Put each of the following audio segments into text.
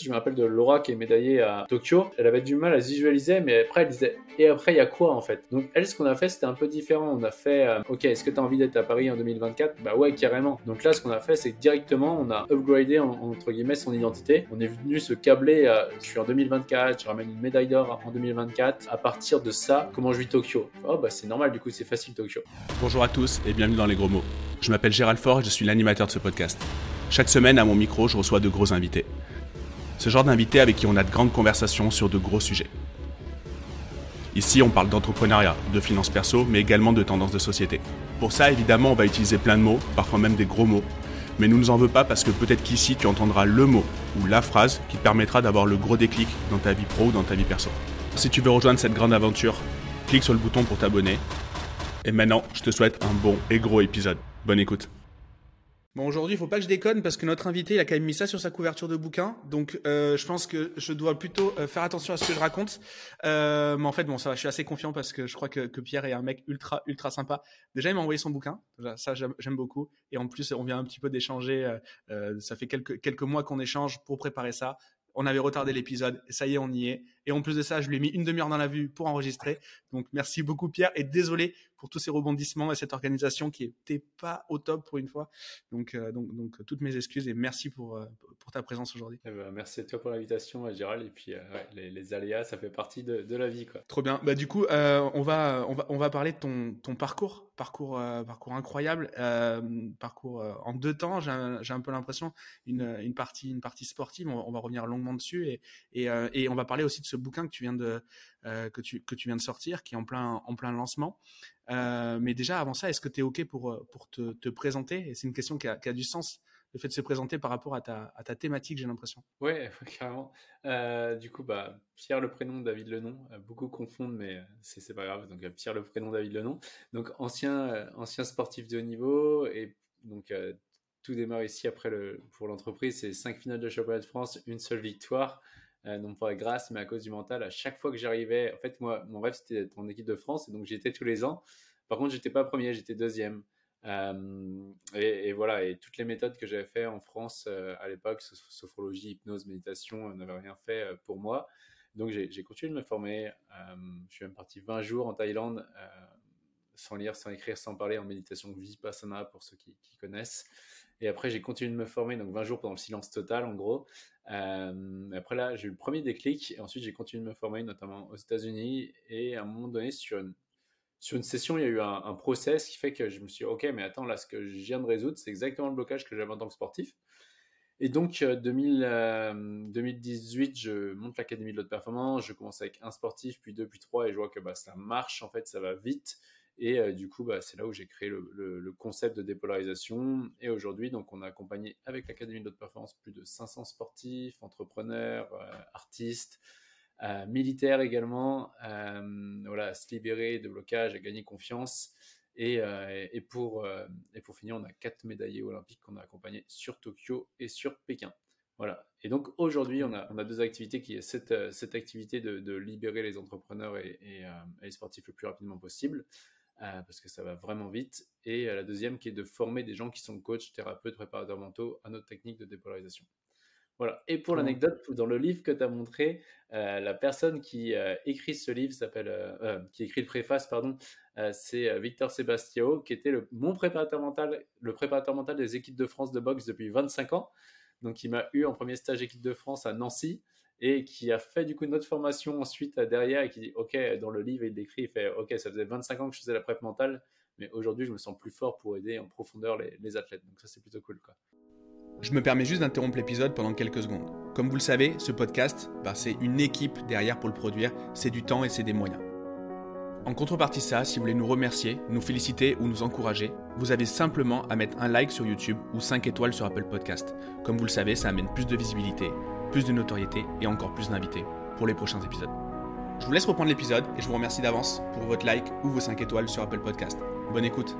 Je me rappelle de Laura qui est médaillée à Tokyo. Elle avait du mal à se visualiser, mais après elle disait et après il y a quoi en fait? Donc elle, ce qu'on a fait, c'était un peu différent. On a fait euh, ok, est-ce que tu as envie d'être à Paris en 2024 Bah ouais, carrément. Donc là, ce qu'on a fait, c'est directement on a upgradé entre guillemets son identité. On est venu se câbler. À, je suis en 2024, je ramène une médaille d'or en 2024. À partir de ça, comment je vis Tokyo? Oh bah c'est normal, du coup c'est facile Tokyo. Bonjour à tous et bienvenue dans les gros mots. Je m'appelle Gérald Fort je suis l'animateur de ce podcast. Chaque semaine, à mon micro, je reçois de gros invités. Ce genre d'invité avec qui on a de grandes conversations sur de gros sujets. Ici, on parle d'entrepreneuriat, de finances perso, mais également de tendances de société. Pour ça, évidemment, on va utiliser plein de mots, parfois même des gros mots. Mais nous ne nous en veux pas parce que peut-être qu'ici, tu entendras le mot ou la phrase qui te permettra d'avoir le gros déclic dans ta vie pro ou dans ta vie perso. Si tu veux rejoindre cette grande aventure, clique sur le bouton pour t'abonner. Et maintenant, je te souhaite un bon et gros épisode. Bonne écoute. Bon, aujourd'hui, il faut pas que je déconne parce que notre invité, il a quand même mis ça sur sa couverture de bouquin. Donc, euh, je pense que je dois plutôt euh, faire attention à ce que je raconte. Euh, mais en fait, bon, ça va, je suis assez confiant parce que je crois que, Pierre est un mec ultra, ultra sympa. Déjà, il m'a envoyé son bouquin. Ça, j'aime beaucoup. Et en plus, on vient un petit peu d'échanger. ça fait quelques, quelques mois qu'on échange pour préparer ça. On avait retardé l'épisode. Ça y est, on y est. Et en plus de ça, je lui ai mis une demi-heure dans la vue pour enregistrer. Donc, merci beaucoup, Pierre. Et désolé pour tous ces rebondissements et cette organisation qui n'était pas au top pour une fois. Donc, euh, donc, donc, toutes mes excuses et merci pour, euh, pour ta présence aujourd'hui. Eh ben, merci à toi pour l'invitation, Gérald. Et puis, euh, les, aléas, ça fait partie de, de, la vie. Quoi. Trop bien. Bah, du coup, on, va, on, va, on va parler de ton, ton parcours, parcours, parcours incroyable, parcours en deux temps. J'ai un, peu l'impression, une, une, partie, une partie sportive. On, va revenir longuement dessus et, et, et, on va parler aussi de ce bouquin que tu viens de, que tu, que tu viens de sortir, qui est en plein, en plein lancement. Euh, mais déjà, avant ça, est-ce que tu es OK pour, euh, pour te, te présenter? Et c'est une question qui a, qui a, du sens, le fait de se présenter par rapport à ta, à ta thématique, j'ai l'impression. Oui, carrément. Euh, du coup, bah, Pierre le prénom, David le nom. beaucoup confondent, mais c'est pas grave. Donc, Pierre le prénom, David le nom. Donc, ancien, ancien sportif de haut niveau. Et donc, tout démarre ici après le, pour l'entreprise. C'est cinq finales de championnat de France, une seule victoire. Euh, non pas grâce, mais à cause du mental. À chaque fois que j'arrivais, en fait, moi, mon rêve, c'était d'être en équipe de France, et donc j'étais tous les ans. Par contre, j'étais pas premier, j'étais deuxième. Euh, et, voilà, et toutes les méthodes que j'avais fait en France euh, à l'époque, sophrologie, hypnose, méditation, n'avaient rien fait pour moi. Donc j'ai continué de me former. je suis même parti 20 jours en Thaïlande, sans lire, sans écrire, sans parler, en méditation vipassana pour ceux qui connaissent. Et après, j'ai continué de me former, donc 20 jours pendant le silence total, en gros. Euh, après là, j'ai eu le premier déclic, et ensuite j'ai continué de me former, notamment aux États-Unis. Et à un moment donné, sur une, sur une session, il y a eu un, process qui fait que je me suis dit, OK, mais attends, là, ce que je viens de résoudre, c'est exactement le blocage que j'avais en tant que sportif. Et donc, 2000, euh, 2018, euh, je monte l'Académie de l'autre performance, je commence avec un sportif, puis deux, puis trois, et je vois que bah, ça marche, en fait, ça va vite. Et du coup, bah, c'est là où j'ai créé le, concept de dépolarisation. Et aujourd'hui, donc, on a accompagné avec l'Académie de haute performance plus de 500 sportifs, entrepreneurs, artistes, militaires également, voilà, à se libérer de blocage, à gagner confiance. Et, pour, et pour finir, on a quatre médaillés olympiques qu'on a accompagnés sur Tokyo et sur Pékin. Voilà. Et donc aujourd'hui, on a, deux activités qui est cette, activité de, libérer les entrepreneurs et, les sportifs le plus rapidement possible. Euh, parce que ça va vraiment vite. Et euh, la deuxième qui est de former des gens qui sont coachs, thérapeutes, préparateurs mentaux à notre technique de dépolarisation. Voilà. Et pour l'anecdote, dans le livre que tu as montré, euh, la personne qui écrit ce livre s'appelle, qui écrit le préface, pardon, c'est Victor Sebastiao, qui était le, mon préparateur mental, le préparateur mental des équipes de France de boxe depuis 25 ans. Donc, il m'a eu en premier stage équipe de France à Nancy et qui a fait du coup notre formation ensuite derrière et qui dit ok dans le livre il décrit il fait ok ça faisait 25 ans que je faisais la prep mentale mais aujourd'hui je me sens plus fort pour aider en profondeur les, athlètes donc ça c'est plutôt cool quoi. Je me permets juste d'interrompre l'épisode pendant quelques secondes. Comme vous le savez, ce podcast, bah, c'est une équipe derrière pour le produire, c'est du temps et c'est des moyens. En contrepartie ça, si vous voulez nous remercier, nous féliciter ou nous encourager, vous avez simplement à mettre un like sur YouTube ou 5 étoiles sur Apple Podcast. Comme vous le savez, ça amène plus de visibilité plus de notoriété et encore plus d'invités pour les prochains épisodes. Je vous laisse reprendre l'épisode et je vous remercie d'avance pour votre like ou vos 5 étoiles sur Apple Podcast. Bonne écoute.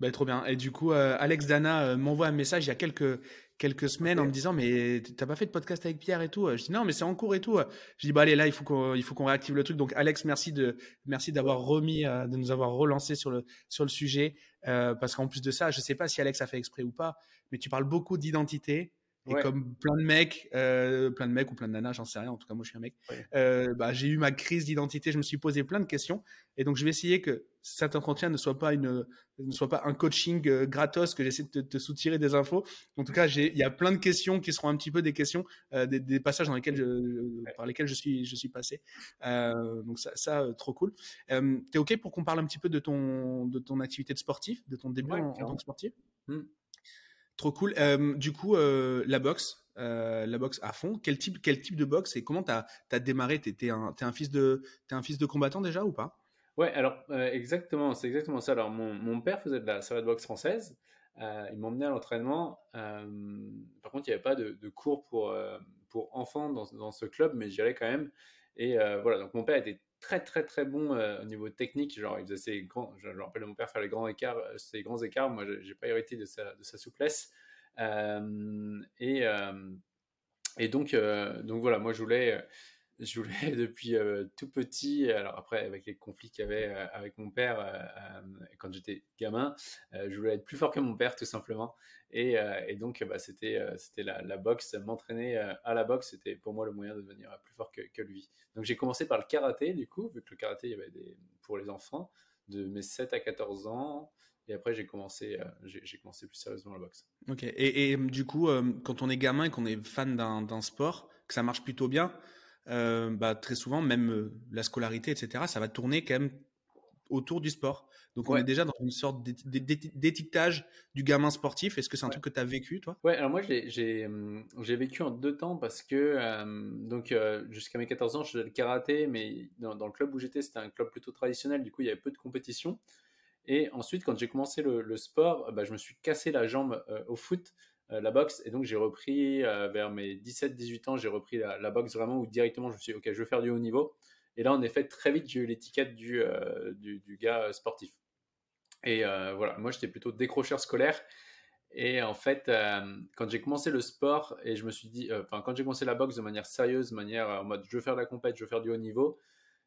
Bah, trop bien. Et du coup, euh, Alex Dana euh, m'envoie un message il y a quelques, quelques semaines en me disant Mais t'as pas fait de podcast avec Pierre et tout Je dis Non, mais c'est en cours et tout. Je dis Bah, allez, là, il faut qu'on, il faut qu'on réactive le truc. Donc, Alex, merci, de, merci d'avoir remis, euh, de nous avoir relancé sur le, sur le sujet. parce qu'en plus de ça, je sais pas si Alex a fait exprès ou pas, mais tu parles beaucoup d'identité, Et comme plein de mecs, euh, plein de mecs ou plein de nanas, j'en sais rien. En tout cas, moi, je suis un mec. Euh, bah, j'ai eu ma crise d'identité. Je me suis posé plein de questions. Et donc, je vais essayer que cet entretien ne soit pas une, ne soit pas un coaching euh, gratos que j'essaie de te, soutirer des infos. En tout cas, il y a plein de questions qui seront un petit peu des questions, des, passages dans lesquels je, par lesquels je suis, je suis passé. donc ça, ça trop cool. Euh, T'es ok pour qu'on parle un petit peu de ton, de ton activité de sportif, de ton début en, tant que sportif? Mmh. Trop cool. Euh, du coup, euh, la boxe, euh, la boxe à fond. Quel type, quel type de boxe et comment tu as, démarré? Tu es, un, un, fils de, un fils de combattant déjà ou pas? Ouais, alors exactement, c'est exactement ça. Alors mon, mon, père faisait de la de boxe française. il m'emmenait à l'entraînement. par contre, il n'y avait pas de, de, cours pour, pour enfants dans, dans, ce club, mais j'y allais quand même. Et voilà, donc mon père était très très très bon au niveau technique. Genre, il faisait ses grands. Je, me rappelle mon père faire les grands écarts, ses grands écarts. Moi, j'ai pas hérité de sa, de sa souplesse. et, et donc, donc voilà, moi je voulais je voulais depuis tout petit, alors après avec les conflits qu'il y avait avec mon père quand j'étais gamin, je voulais être plus fort que mon père tout simplement. Et, donc bah, c'était la, boxe, m'entraîner à la boxe, c'était pour moi le moyen de devenir plus fort que, lui. Donc j'ai commencé par le karaté du coup, vu que le karaté il y avait des, pour les enfants de mes 7 à 14 ans. Et après, j'ai commencé, plus sérieusement la boxe. Ok. Et du coup, quand on est gamin et qu'on est fan d'un sport, que ça marche plutôt bien, euh, bah, très souvent, même euh, la scolarité, etc., ça va tourner quand même autour du sport. Donc on est déjà dans une sorte d'étiquetage du gamin sportif. Est-ce que c'est un truc que tu as vécu, toi? Ouais, alors moi j'ai vécu en deux temps parce que donc jusqu'à mes 14 ans, je faisais le karaté, mais dans, le club où j'étais, c'était un club plutôt traditionnel, du coup il y avait peu de compétition. Et ensuite, quand j'ai commencé le, sport, bah, je me suis cassé la jambe au foot euh, la boxe. Et donc, j'ai repris euh, vers mes 17-18 ans, j'ai repris la, boxe vraiment où directement je me suis dit, OK, je veux faire du haut niveau. Et là, en effet, très vite, j'ai eu l'étiquette du, euh, du, gars sportif. Et voilà, moi, j'étais plutôt décrocheur scolaire. Et en fait, quand j'ai commencé le sport et je me suis dit, enfin, quand j'ai commencé la boxe de manière sérieuse, de manière en mode je veux faire de la compète, je veux faire du haut niveau,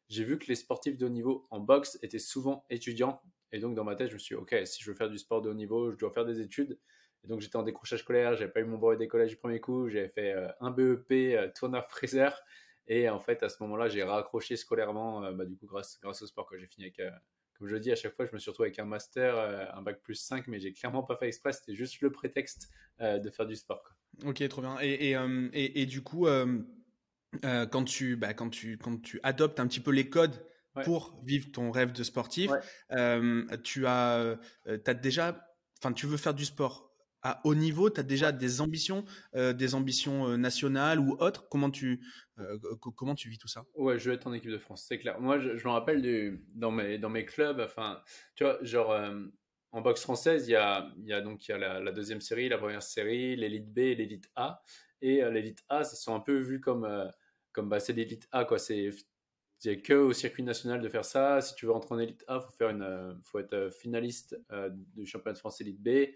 j'ai vu que les sportifs de haut niveau en boxe étaient souvent étudiants. Et donc, dans ma tête, je me suis dit, OK, si je veux faire du sport de haut niveau, je dois faire des études. Et donc j'étais en décrochage scolaire, j'avais pas eu mon brevet d'écolage du premier coup, j'avais fait euh, un BEP euh, tourneur fraiseur et en fait à ce moment-là j'ai raccroché scolairement, euh, bah, du coup grâce, grâce au sport que j'ai fini avec, comme je dis à chaque fois, je me suis retrouvé avec un master, un bac plus 5, mais j'ai clairement pas fait exprès, c'était juste le prétexte de faire du sport. Ok, trop bien. Et, et, et, du coup, quand, tu, bah, quand, tu, quand tu adoptes un petit peu les codes pour vivre ton rêve de sportif, tu as, as déjà, enfin, tu veux faire du sport à haut niveau Tu as déjà des ambitions, euh, des ambitions euh, nationales ou autres? Comment tu, euh, comment tu vis tout ça? Ouais, je veux être en équipe de France, c'est clair. Moi, je, me rappelle du, dans, mes, dans mes clubs, enfin, tu vois, genre en boxe française, il y a, il y a donc il y a la, deuxième série, la première série, l'élite B l'élite A. Et l'élite A, ils sont un peu vus comme, comme bah, c'est l'élite A, quoi. C'est c'est que au circuit national de faire ça. Si tu veux rentrer en élite A, faut faire une, faut être finaliste du championnat de France élite B.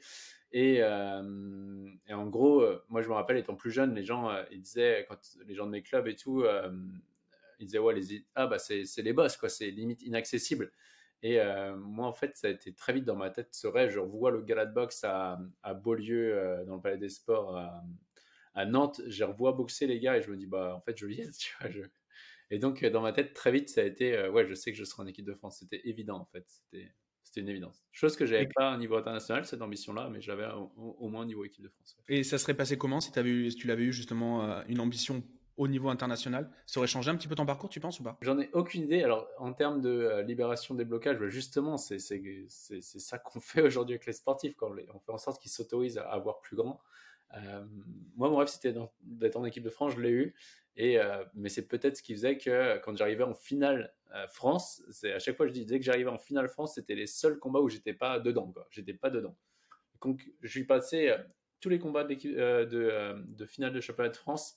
Et, euh, en gros, euh, moi je me rappelle étant plus jeune, les gens euh, ils disaient, quand les gens de mes clubs et tout, ils disaient ouais, les, ah bah c'est les boss, quoi, c'est limite inaccessible. Et moi en fait, ça a été très vite dans ma tête ce rêve. Je revois le gala de boxe à, à Beaulieu, dans le Palais des Sports à, à, Nantes. Je revois boxer les gars et je me dis bah en fait je viens, tu vois. Je... Et donc dans ma tête très vite, ça a été ouais, je sais que je serai en équipe de France. C'était évident en fait. C'était c'était une évidence. Chose que j'avais pas au niveau international, cette ambition-là, mais j'avais au, moins au niveau équipe de France. Et ça serait passé comment si, avais si tu l'avais eu justement euh, une ambition au niveau international? Ça aurait changé un petit peu ton parcours, tu penses ou pas? J'en ai aucune idée. Alors, en termes de euh, libération des blocages, bah, justement, c'est ça qu'on fait aujourd'hui avec les sportifs. Quand on fait en sorte qu'ils s'autorisent à avoir plus grand. Euh, moi, mon rêve, c'était d'être en équipe de France, je l'ai eu. Et, mais c'est peut-être ce qui faisait que quand j'arrivais en finale euh, France, c'est à chaque fois je disais que j'arrivais en finale France, c'était les seuls combats où j'étais pas dedans. J'étais pas dedans. Donc je suis passé euh, tous les combats de, euh, de, de, finale de championnat de France,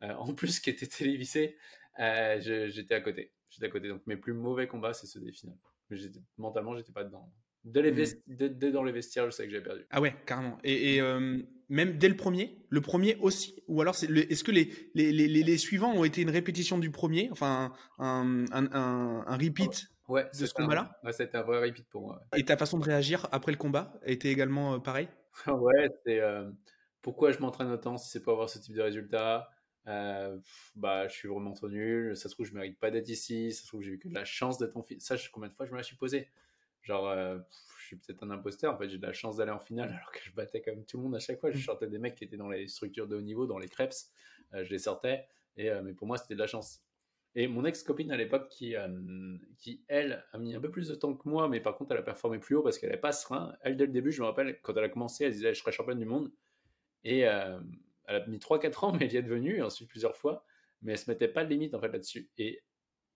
en plus qui étaient télévisés, j'étais à côté. J'étais à côté. Donc mes plus mauvais combats, c'est ceux des finales. Mais mentalement, j'étais pas dedans. Dès, les mmh. dès, dans les vestiaires, je sais que j'ai perdu. Ah ouais, carrément. Et, euh, même dès le premier Le premier aussi Ou alors, est-ce que les, les, les, les, suivants ont été une répétition du premier Enfin, un, un, un, un repeat ouais, de ce combat-là? Ouais, c'était un vrai repeat pour moi. Et ta façon de réagir après le combat était également euh, pareil Ouais, c'est. Euh, pourquoi je m'entraîne autant si c'est pour avoir ce type de résultat? Bah, je suis vraiment trop nul. Ça se trouve, je mérite pas d'être ici. Ça se trouve, j'ai eu que de la chance d'être en finale. Ça, combien de fois je me la suis posé Genre, je suis peut-être un imposteur. En fait, j'ai de la chance d'aller en finale alors que je battais comme tout le monde à chaque fois. Je mmh. sortais des mecs qui étaient dans les structures de haut niveau, dans les crêpes. je les sortais. Et, mais pour moi, c'était de la chance. Et mon ex-copine à l'époque, qui, qui, elle, a mis un peu plus de temps que moi, mais par contre, elle a performé plus haut parce qu'elle n'avait pas serein. Elle, dès le début, je me rappelle, quand elle a commencé, elle disait Je serai championne du monde. Et elle a mis 3-4 ans, mais elle y est devenue, ensuite plusieurs fois. Mais elle se mettait pas de limite en fait là-dessus. Et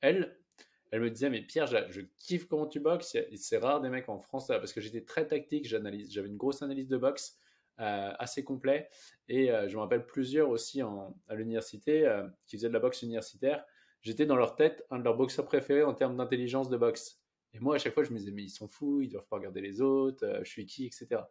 elle, elle me disait, mais Pierre, je, kiffe comment tu boxes. C'est rare des mecs en France, parce que j'étais très tactique, j'avais une grosse analyse de boxe euh, assez complet. Et euh, je me rappelle plusieurs aussi à l'université euh, qui faisaient de la boxe universitaire j'étais dans leur tête un de leurs boxeurs préférés en termes d'intelligence de boxe. Et moi, à chaque fois, je me disais, mais ils sont fous, ils doivent pas regarder les autres, je suis qui, etc.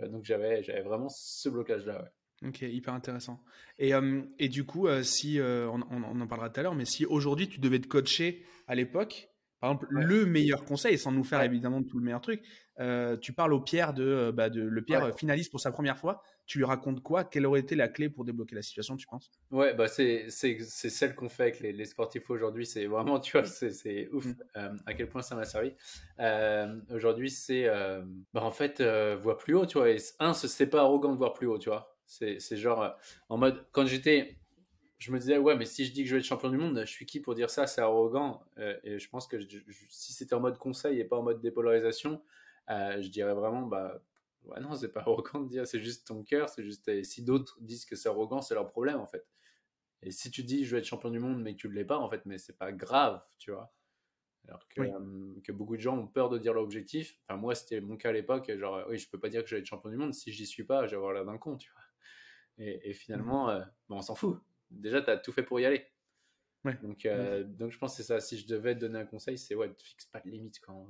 Donc j'avais, j'avais vraiment ce blocage-là. Ok, hyper intéressant. Et, euh, et du coup, euh, si on, on, en parlera tout à l'heure, mais si aujourd'hui tu devais te coacher à l'époque, par exemple, le meilleur conseil, sans nous faire évidemment tout le meilleur truc, tu parles au Pierre de, bah, de le Pierre finaliste pour sa première fois tu lui racontes quoi? Quelle aurait été la clé pour débloquer la situation, tu penses? Ouais, bah c'est celle qu'on fait avec les, sportifs aujourd'hui. C'est vraiment, tu vois, c'est ouf mm. euh, à quel point ça m'a servi. Euh, aujourd'hui, c'est euh, bah en fait, voir plus haut, tu vois. Et un, c'est pas arrogant de voir plus haut, tu vois. C'est genre en mode, quand j'étais. Je me disais, ouais, mais si je dis que je vais être champion du monde, je suis qui pour dire ça? C'est arrogant. et je pense que si c'était en mode conseil et pas en mode dépolarisation, je dirais vraiment, bah, Ouais, non, c'est pas arrogant de dire, c'est juste ton cœur, c'est juste. Et si d'autres disent que c'est arrogant, c'est leur problème en fait. Et si tu dis je vais être champion du monde mais que tu ne l'es pas, en fait, mais c'est pas grave, tu vois. Alors que, euh, que, beaucoup de gens ont peur de dire leur objectif. Enfin, moi, c'était mon cas à l'époque. Genre, oui, je peux pas dire que je vais être champion du monde. Si j'y suis pas, je vais avoir l'air d'un con, tu vois. Et, finalement, mmh. euh, on s'en fout. Déjà, tu as tout fait pour y aller. Donc, euh, donc, je pense que c'est ça. Si je devais te donner un conseil, c'est ouais, ne fixe pas de limite quand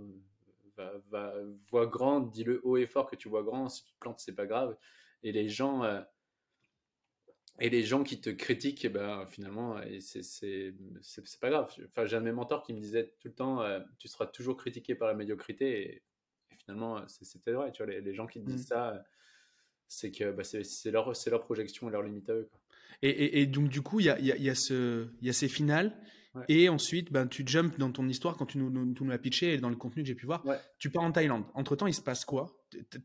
va, va, vois grand, dis-le haut et fort que tu vois grand. Si tu te plantes, c'est pas grave. Et les gens, euh, et les gens qui te critiquent, eh ben, finalement, c'est pas grave. Enfin, j'ai un de mes mentors qui me disait tout le temps Tu seras toujours critiqué par la médiocrité. Et, finalement, c'est peut-être vrai. Tu vois, les, gens qui te disent mmh. ça, c'est que bah, c'est leur, leur projection et leur limite à eux. Quoi. Et, et, donc, du coup, il y a, y, a ce, y a ces finales. Et ensuite, ben, tu jumps dans ton histoire quand tu nous, nous, nous l'as pitché et dans le contenu que j'ai pu voir. Tu pars en Thaïlande. Entre temps, il se passe quoi?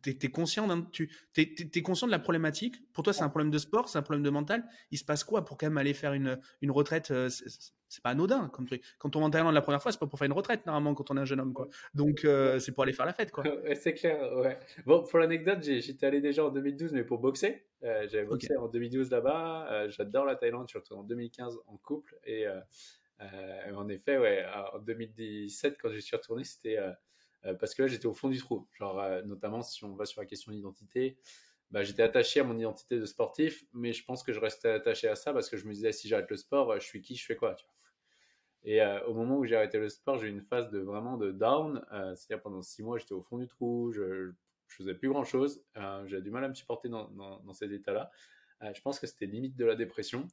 Tu es, conscient tu es, conscient de la problématique? Pour toi, c'est un problème de sport, c'est un problème de mental. Il se passe quoi pour quand même aller faire une, une retraite euh, C'est pas anodin comme truc. Quand on va en Thaïlande la première fois, c'est pas pour faire une retraite normalement quand on est un jeune homme. Quoi. Donc, euh, c'est pour aller faire la fête. quoi. c'est clair. Ouais. Bon, pour l'anecdote, j'étais allé déjà en 2012, mais pour boxer. Euh, j'avais boxé en 2012 là-bas. J'adore la Thaïlande, surtout en 2015 en couple. Et. En effet, ouais, en 2017, quand je suis retourné, c'était parce que là, j'étais au fond du trou. Genre, notamment si on va sur la question d'identité, bah, j'étais attaché à mon identité de sportif, mais je pense que je restais attaché à ça parce que je me disais, si j'arrête le sport, je suis qui, je fais quoi tu vois Et au moment où j'ai arrêté le sport, j'ai eu une phase de vraiment de down. C'est-à-dire pendant six mois, j'étais au fond du trou, je, ne faisais plus grand chose. j'ai du mal à me supporter dans, cet état-là. je pense que c'était limite de la dépression.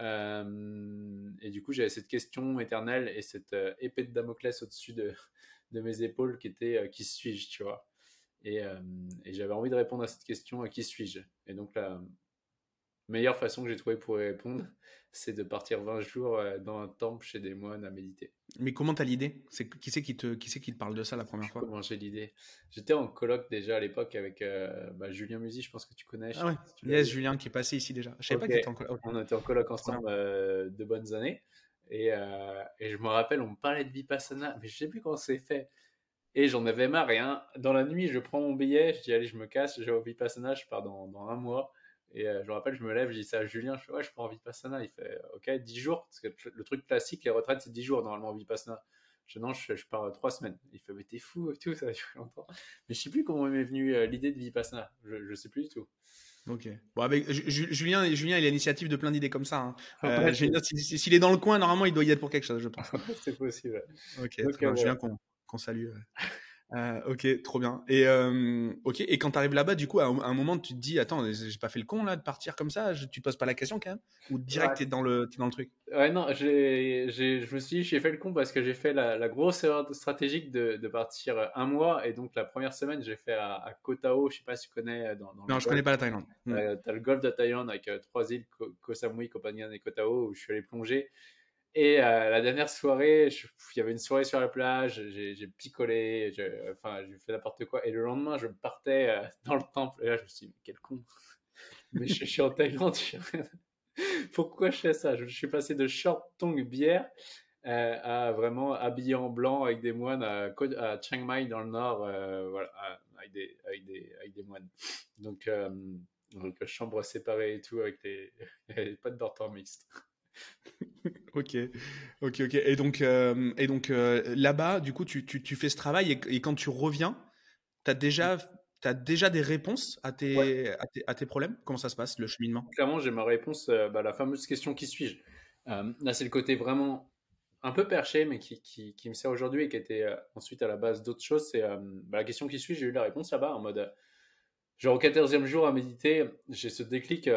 Euh, et du coup, j'avais cette question éternelle et cette euh, épée de Damoclès au-dessus de, de, mes épaules qui était euh, qui suis-je, tu vois. Et, et j'avais envie de répondre à cette question qui suis-je? Et donc, la meilleure façon que j'ai trouvé pour y répondre, c'est de partir 20 jours dans un temple chez des moines à méditer. Mais comment t'as l'idée? C'est qui c'est qui te qui c'est qui te parle de ça la première fois? Comment j'ai l'idée J'étais en colloque déjà à l'époque avec euh, bah, Julien Musi, je pense que tu connais. Ah ouais. yes, Julien qui est passé ici déjà. Je savais pas qu'il était en colloque. On était en colloque ensemble euh, de bonnes années et, euh, et, je me rappelle, on me parlait de vipassana, mais je sais plus comment c'est fait. Et j'en avais marre. rien dans la nuit, je prends mon billet, je dis allez, je me casse, je vais au vipassana, je pars dans, un mois. Et je me rappelle, je me lève, je dis ça à Julien, je fais ouais, je prends en Vipassana. Il fait ok, 10 jours, parce que le truc classique, les retraites, c'est 10 jours normalement en Vipassana. Je non, je, pars 3 semaines. Il fait mais t'es fou et tout, ça fait longtemps. Mais je sais plus comment m'est venue l'idée de Vipassana. Je, je sais plus du tout. Ok. Bon, avec Julien, Julien, il a l'initiative de plein d'idées comme ça. Hein. s'il est dans le coin, normalement, il doit y être pour quelque chose, je pense. c'est possible. Ok. Julien, qu'on salue. Euh, ok, trop bien. Et euh, ok, et quand tu arrives là-bas, du coup, à un, moment, tu te dis, attends, j'ai pas fait le con là de partir comme ça? Je, tu te poses pas la question quand même? Ou direct, tu es dans le, dans le truc? Ouais, non, j'ai, je me suis dit, j'ai fait le con parce que j'ai fait la, grosse erreur stratégique de, de, partir un mois. Et donc la première semaine, j'ai fait à, à Koh Tao. Je sais pas si tu connais. Dans, non, je connais pas la Thaïlande. Hmm. tu as le golfe de Thaïlande avec trois îles, Koh Samui, Koh Phangan et Koh Tao, où je suis allé plonger. Et euh, la dernière soirée, il y avait une soirée sur la plage, j'ai picolé, enfin, j'ai fait n'importe quoi. Et le lendemain, je partais euh, dans le temple. Et là, je me suis dit, mais quel con. mais je, suis en Thaïlande. Pourquoi je fais ça? Je, suis passé de short tongue bière euh, à vraiment habillé en blanc avec des moines à, Chiang Mai dans le nord, voilà, avec, des, avec, des, avec, des, moines. Donc, chambre séparée et tout, avec des, pas de dortoir mixte. Ok, ok, ok. Et donc, euh, et donc euh, là-bas, du coup, tu, tu, tu, fais ce travail et, quand tu reviens, tu as déjà, as déjà des réponses à tes, à tes, à, tes, problèmes? Comment ça se passe, le cheminement? Clairement, j'ai ma réponse, euh, bah, la fameuse question qui suis-je? Là, c'est le côté vraiment un peu perché, mais qui, qui, qui me sert aujourd'hui et qui était ensuite à la base d'autres choses. C'est bah, la question qui suis-je? J'ai eu la réponse là-bas en mode, genre au 14e jour à méditer, j'ai ce déclic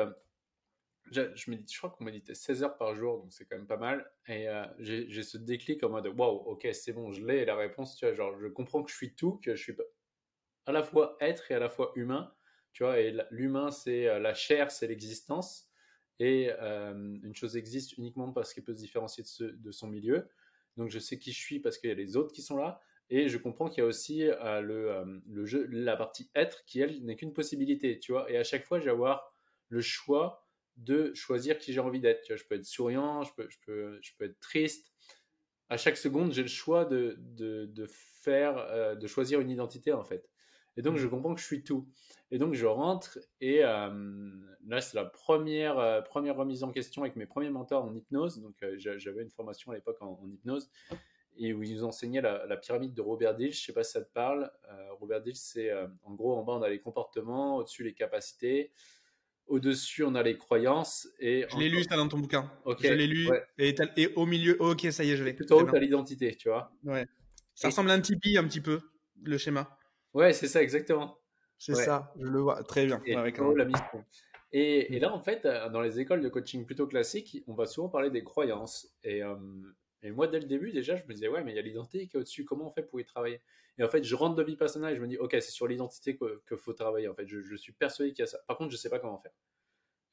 je, médite, je crois qu'on méditait 16 heures par jour, donc c'est quand même pas mal. Et euh, j'ai ce déclic en mode waouh, ok, c'est bon, je l'ai. Et la réponse, tu vois, genre, je comprends que je suis tout, que je suis à la fois être et à la fois humain. Tu vois, et l'humain, c'est euh, la chair, c'est l'existence. Et euh, une chose existe uniquement parce qu'elle peut se différencier de, son milieu. Donc je sais qui je suis parce qu'il y a les autres qui sont là. Et je comprends qu'il y a aussi le, jeu, la partie être qui, elle, n'est qu'une possibilité. Tu vois, et à chaque fois, je vais avoir le choix de choisir qui j'ai envie d'être. je peux être souriant, je peux, je peux, je peux être triste. À chaque seconde, j'ai le choix de, de, faire, euh, de choisir une identité en fait. Et donc, je mmh. comprends que je suis tout. Et donc, je rentre et euh, là, c'est la première, euh, première remise en question avec mes premiers mentors en hypnose. Donc, j'avais une formation à l'époque en, hypnose et où ils nous enseignaient la, pyramide de Robert Dills. Je sais pas si ça te parle. Robert Dills, c'est en gros en bas, on a les comportements, au-dessus, les capacités. Au-dessus, on a les croyances. Et je l'ai lu, ça dans ton bouquin. je l'ai lu. Et, au milieu, ok, ça y est, je vais. Tout en haut, tu l'identité, tu vois. Ouais. Ça ressemble à un Tipeee un petit peu, le schéma. Ouais, c'est ça, exactement. C'est ça, je le vois. Très bien. Et, la mission. Et, là, en fait, euh, dans les écoles de coaching plutôt classiques, on va souvent parler des croyances. Et, euh, et moi, dès le début, déjà, je me disais, ouais, mais il y a l'identité qui est au-dessus. Comment on fait pour y travailler? Et en fait, je rentre de Vipassana et je me dis, ok, c'est sur l'identité qu'il faut travailler. En fait, je, suis persuadé qu'il y a ça. Par contre, je ne sais pas comment faire.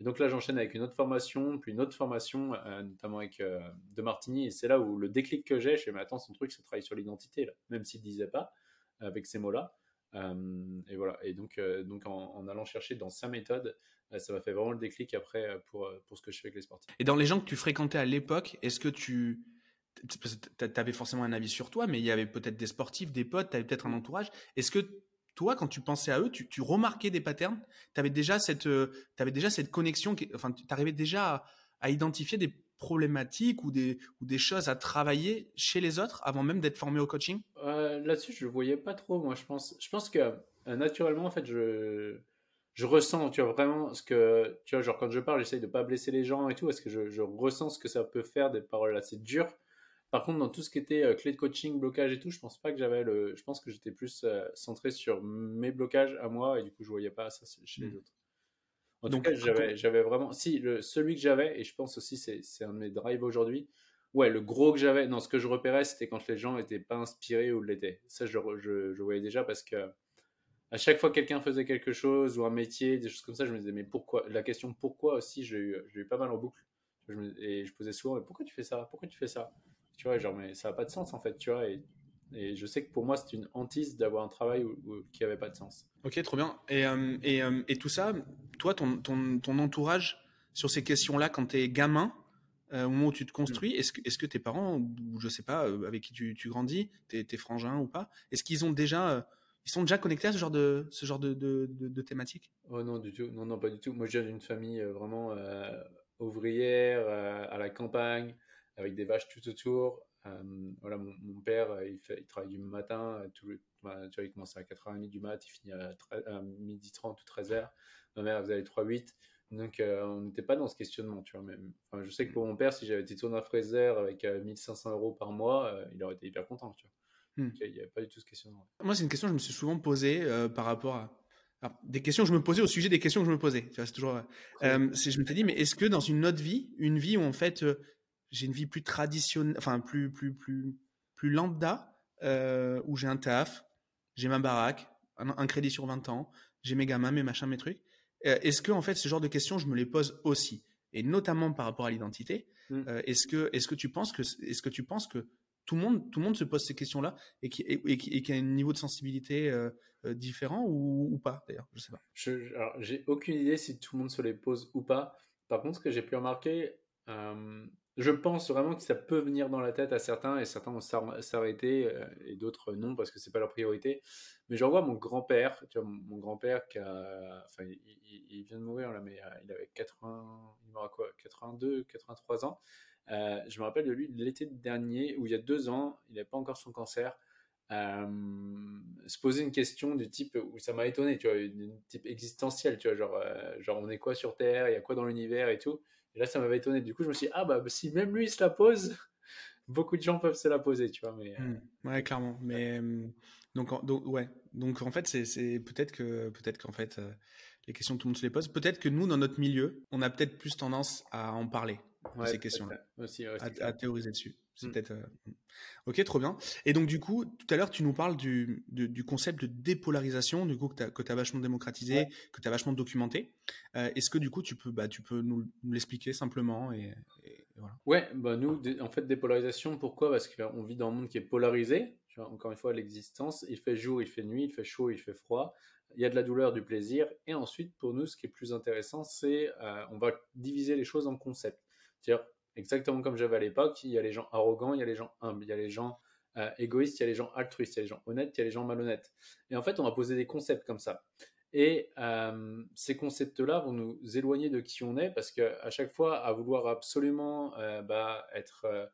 Et donc là, j'enchaîne avec une autre formation, puis une autre formation, euh, notamment avec euh, De Martini. Et c'est là où le déclic que j'ai, je me mais attends, son truc, c'est travailler sur l'identité, là, même s'il ne disait pas, avec ces mots-là. Euh, et voilà. Et donc, donc en, allant chercher dans sa méthode, ça m'a fait vraiment le déclic après pour, pour ce que je fais avec les sportifs. Et dans les gens que tu fréquentais à l'époque, est-ce que tu tu avais forcément un avis sur toi, mais il y avait peut-être des sportifs, des potes, tu avais peut-être un entourage. Est-ce que toi, quand tu pensais à eux, tu, remarquais des patterns? Tu avais, déjà cette, euh, avais déjà cette connexion, enfin, tu arrivais déjà à, identifier des problématiques ou des, ou des choses à travailler chez les autres avant même d'être formé au coaching? Euh, Là-dessus, je ne voyais pas trop, moi. Je pense, je pense que euh, naturellement, en fait, je, je ressens, tu vois, vraiment ce que, tu vois, genre quand je parle, j'essaye de ne pas blesser les gens et tout, parce que je, je, ressens ce que ça peut faire des paroles assez dures. Par contre, dans tout ce qui était euh, clé de coaching, blocage et tout, je pense pas que j'avais le. Je pense que j'étais plus euh, centré sur mes blocages à moi et du coup, je voyais pas ça chez les hmm. autres. En tout cas, j'avais vraiment. Si, le, celui que j'avais, et je pense aussi c'est un de mes drives aujourd'hui, ouais, le gros que j'avais, non, ce que je repérais, c'était quand les gens n'étaient pas inspirés ou l'étaient. Ça, je, je, je, voyais déjà parce que à chaque fois que quelqu'un faisait quelque chose ou un métier, des choses comme ça, je me disais, mais pourquoi La question pourquoi aussi, j'ai eu, eu pas mal en boucle. et je posais souvent, mais pourquoi tu fais ça? Pourquoi tu fais ça? Tu vois, genre, mais ça n'a pas de sens en fait, tu vois. Et, et je sais que pour moi, c'est une hantise d'avoir un travail qui n'avait pas de sens. Ok, trop bien. Et, euh, et, euh, et tout ça, toi, ton, ton, ton entourage sur ces questions-là, quand tu es gamin, euh, au moment où tu te construis, est-ce que, est que tes parents, ou je sais pas, avec qui tu, tu grandis, tes, tes, frangins ou pas, est-ce qu'ils ont déjà, ils sont déjà connectés à ce genre de, ce genre de, de, de, thématiques Oh non, du tout. Non, non, pas du tout. Moi, je viens d'une famille vraiment ouvrière, à la campagne avec des vaches tout autour. Euh, voilà, mon, père, euh, il, fait, il, travaille du matin, euh, tout, bah, tu vois, il commence à 4h30 du mat, il finit à, à midi 30 ou 13h. Ma mère, elle faisait 3-8. Donc, on n'était pas dans ce questionnement, tu vois. Même. Enfin, je sais que pour mon père, si j'avais été tourné à Fraser avec 1500 euros par mois, il aurait été hyper content, tu vois. Hmm. Il n'y avait pas du tout cette question. Moi, c'est une question que je me suis souvent posée par rapport à des questions que je me posais au sujet des questions que je me posais. C'est toujours. Euh, je me suis dit, mais est-ce que dans une autre vie, une vie où en fait j'ai une vie plus traditionnelle, enfin plus plus plus plus lambda, euh, où j'ai un taf, j'ai ma baraque, un, crédit sur 20 ans, j'ai mes gamins, mes machins, mes trucs. est-ce que en fait ce genre de questions, je me les pose aussi, et notamment par rapport à l'identité. Mmh. est-ce que est-ce que tu penses que est-ce que tu penses que tout le monde, tout le monde se pose ces questions-là et qui, et, qui, a un niveau de sensibilité euh, euh, différent ou, pas d'ailleurs, je sais pas. j'ai aucune idée si tout le monde se les pose ou pas. Par contre, ce que j'ai pu remarquer, euh, je pense vraiment que ça peut venir dans la tête à certains et certains vont s'arrêter et d'autres non parce que c'est pas leur priorité. Mais je revois mon grand-père, tu vois, mon, grand-père qui a, enfin, il, vient de mourir là, mais il avait 80, il quoi, 82, 83 ans. Euh, je me rappelle de lui l'été dernier, où il y a deux ans, il n'avait pas encore son cancer, euh, se poser une question du type, où ça m'a étonné, tu vois, du type existentiel, tu vois, genre, euh, genre on est quoi sur Terre, il y a quoi dans l'univers et tout? Et là, ça m'avait étonné. Du coup, je me suis dit, ah bah si même lui il se la pose, beaucoup de gens peuvent se la poser, tu vois. Mais, mmh. Ouais, clairement. Mais donc, donc, ouais. Donc en fait, c'est peut-être que peut-être qu'en fait les questions tout le monde se les pose. Peut-être que nous, dans notre milieu, on a peut-être plus tendance à en parler ces questions-là, à, théoriser dessus. C'est peut-être. Euh, mmh. Ok, trop bien. Et donc du coup, tout à l'heure, tu nous parles du, du, concept de dépolarisation, du coup que tu as, vachement démocratisé, que tu as vachement documenté. Euh, est-ce que du coup, tu peux, bah, tu peux nous, l'expliquer simplement et, voilà. Ouais, bah nous, en fait, dépolarisation. Pourquoi? Parce qu'on vit dans un monde qui est polarisé. encore une fois, l'existence. Il fait jour, il fait nuit, il fait chaud, il fait froid il y a de la douleur, du plaisir. Et ensuite, pour nous, ce qui est plus intéressant, c'est euh, on va diviser les choses en concepts. C'est-à-dire, exactement comme j'avais à l'époque, il y a les gens arrogants, il y a les gens humbles, il y a les gens euh, égoïstes, il y a les gens altruistes, il y a les gens honnêtes, il y a les gens malhonnêtes. Et en fait, on va poser des concepts comme ça. Et euh, ces concepts-là vont nous éloigner de qui on est parce qu'à chaque fois, à vouloir absolument euh, bah, être,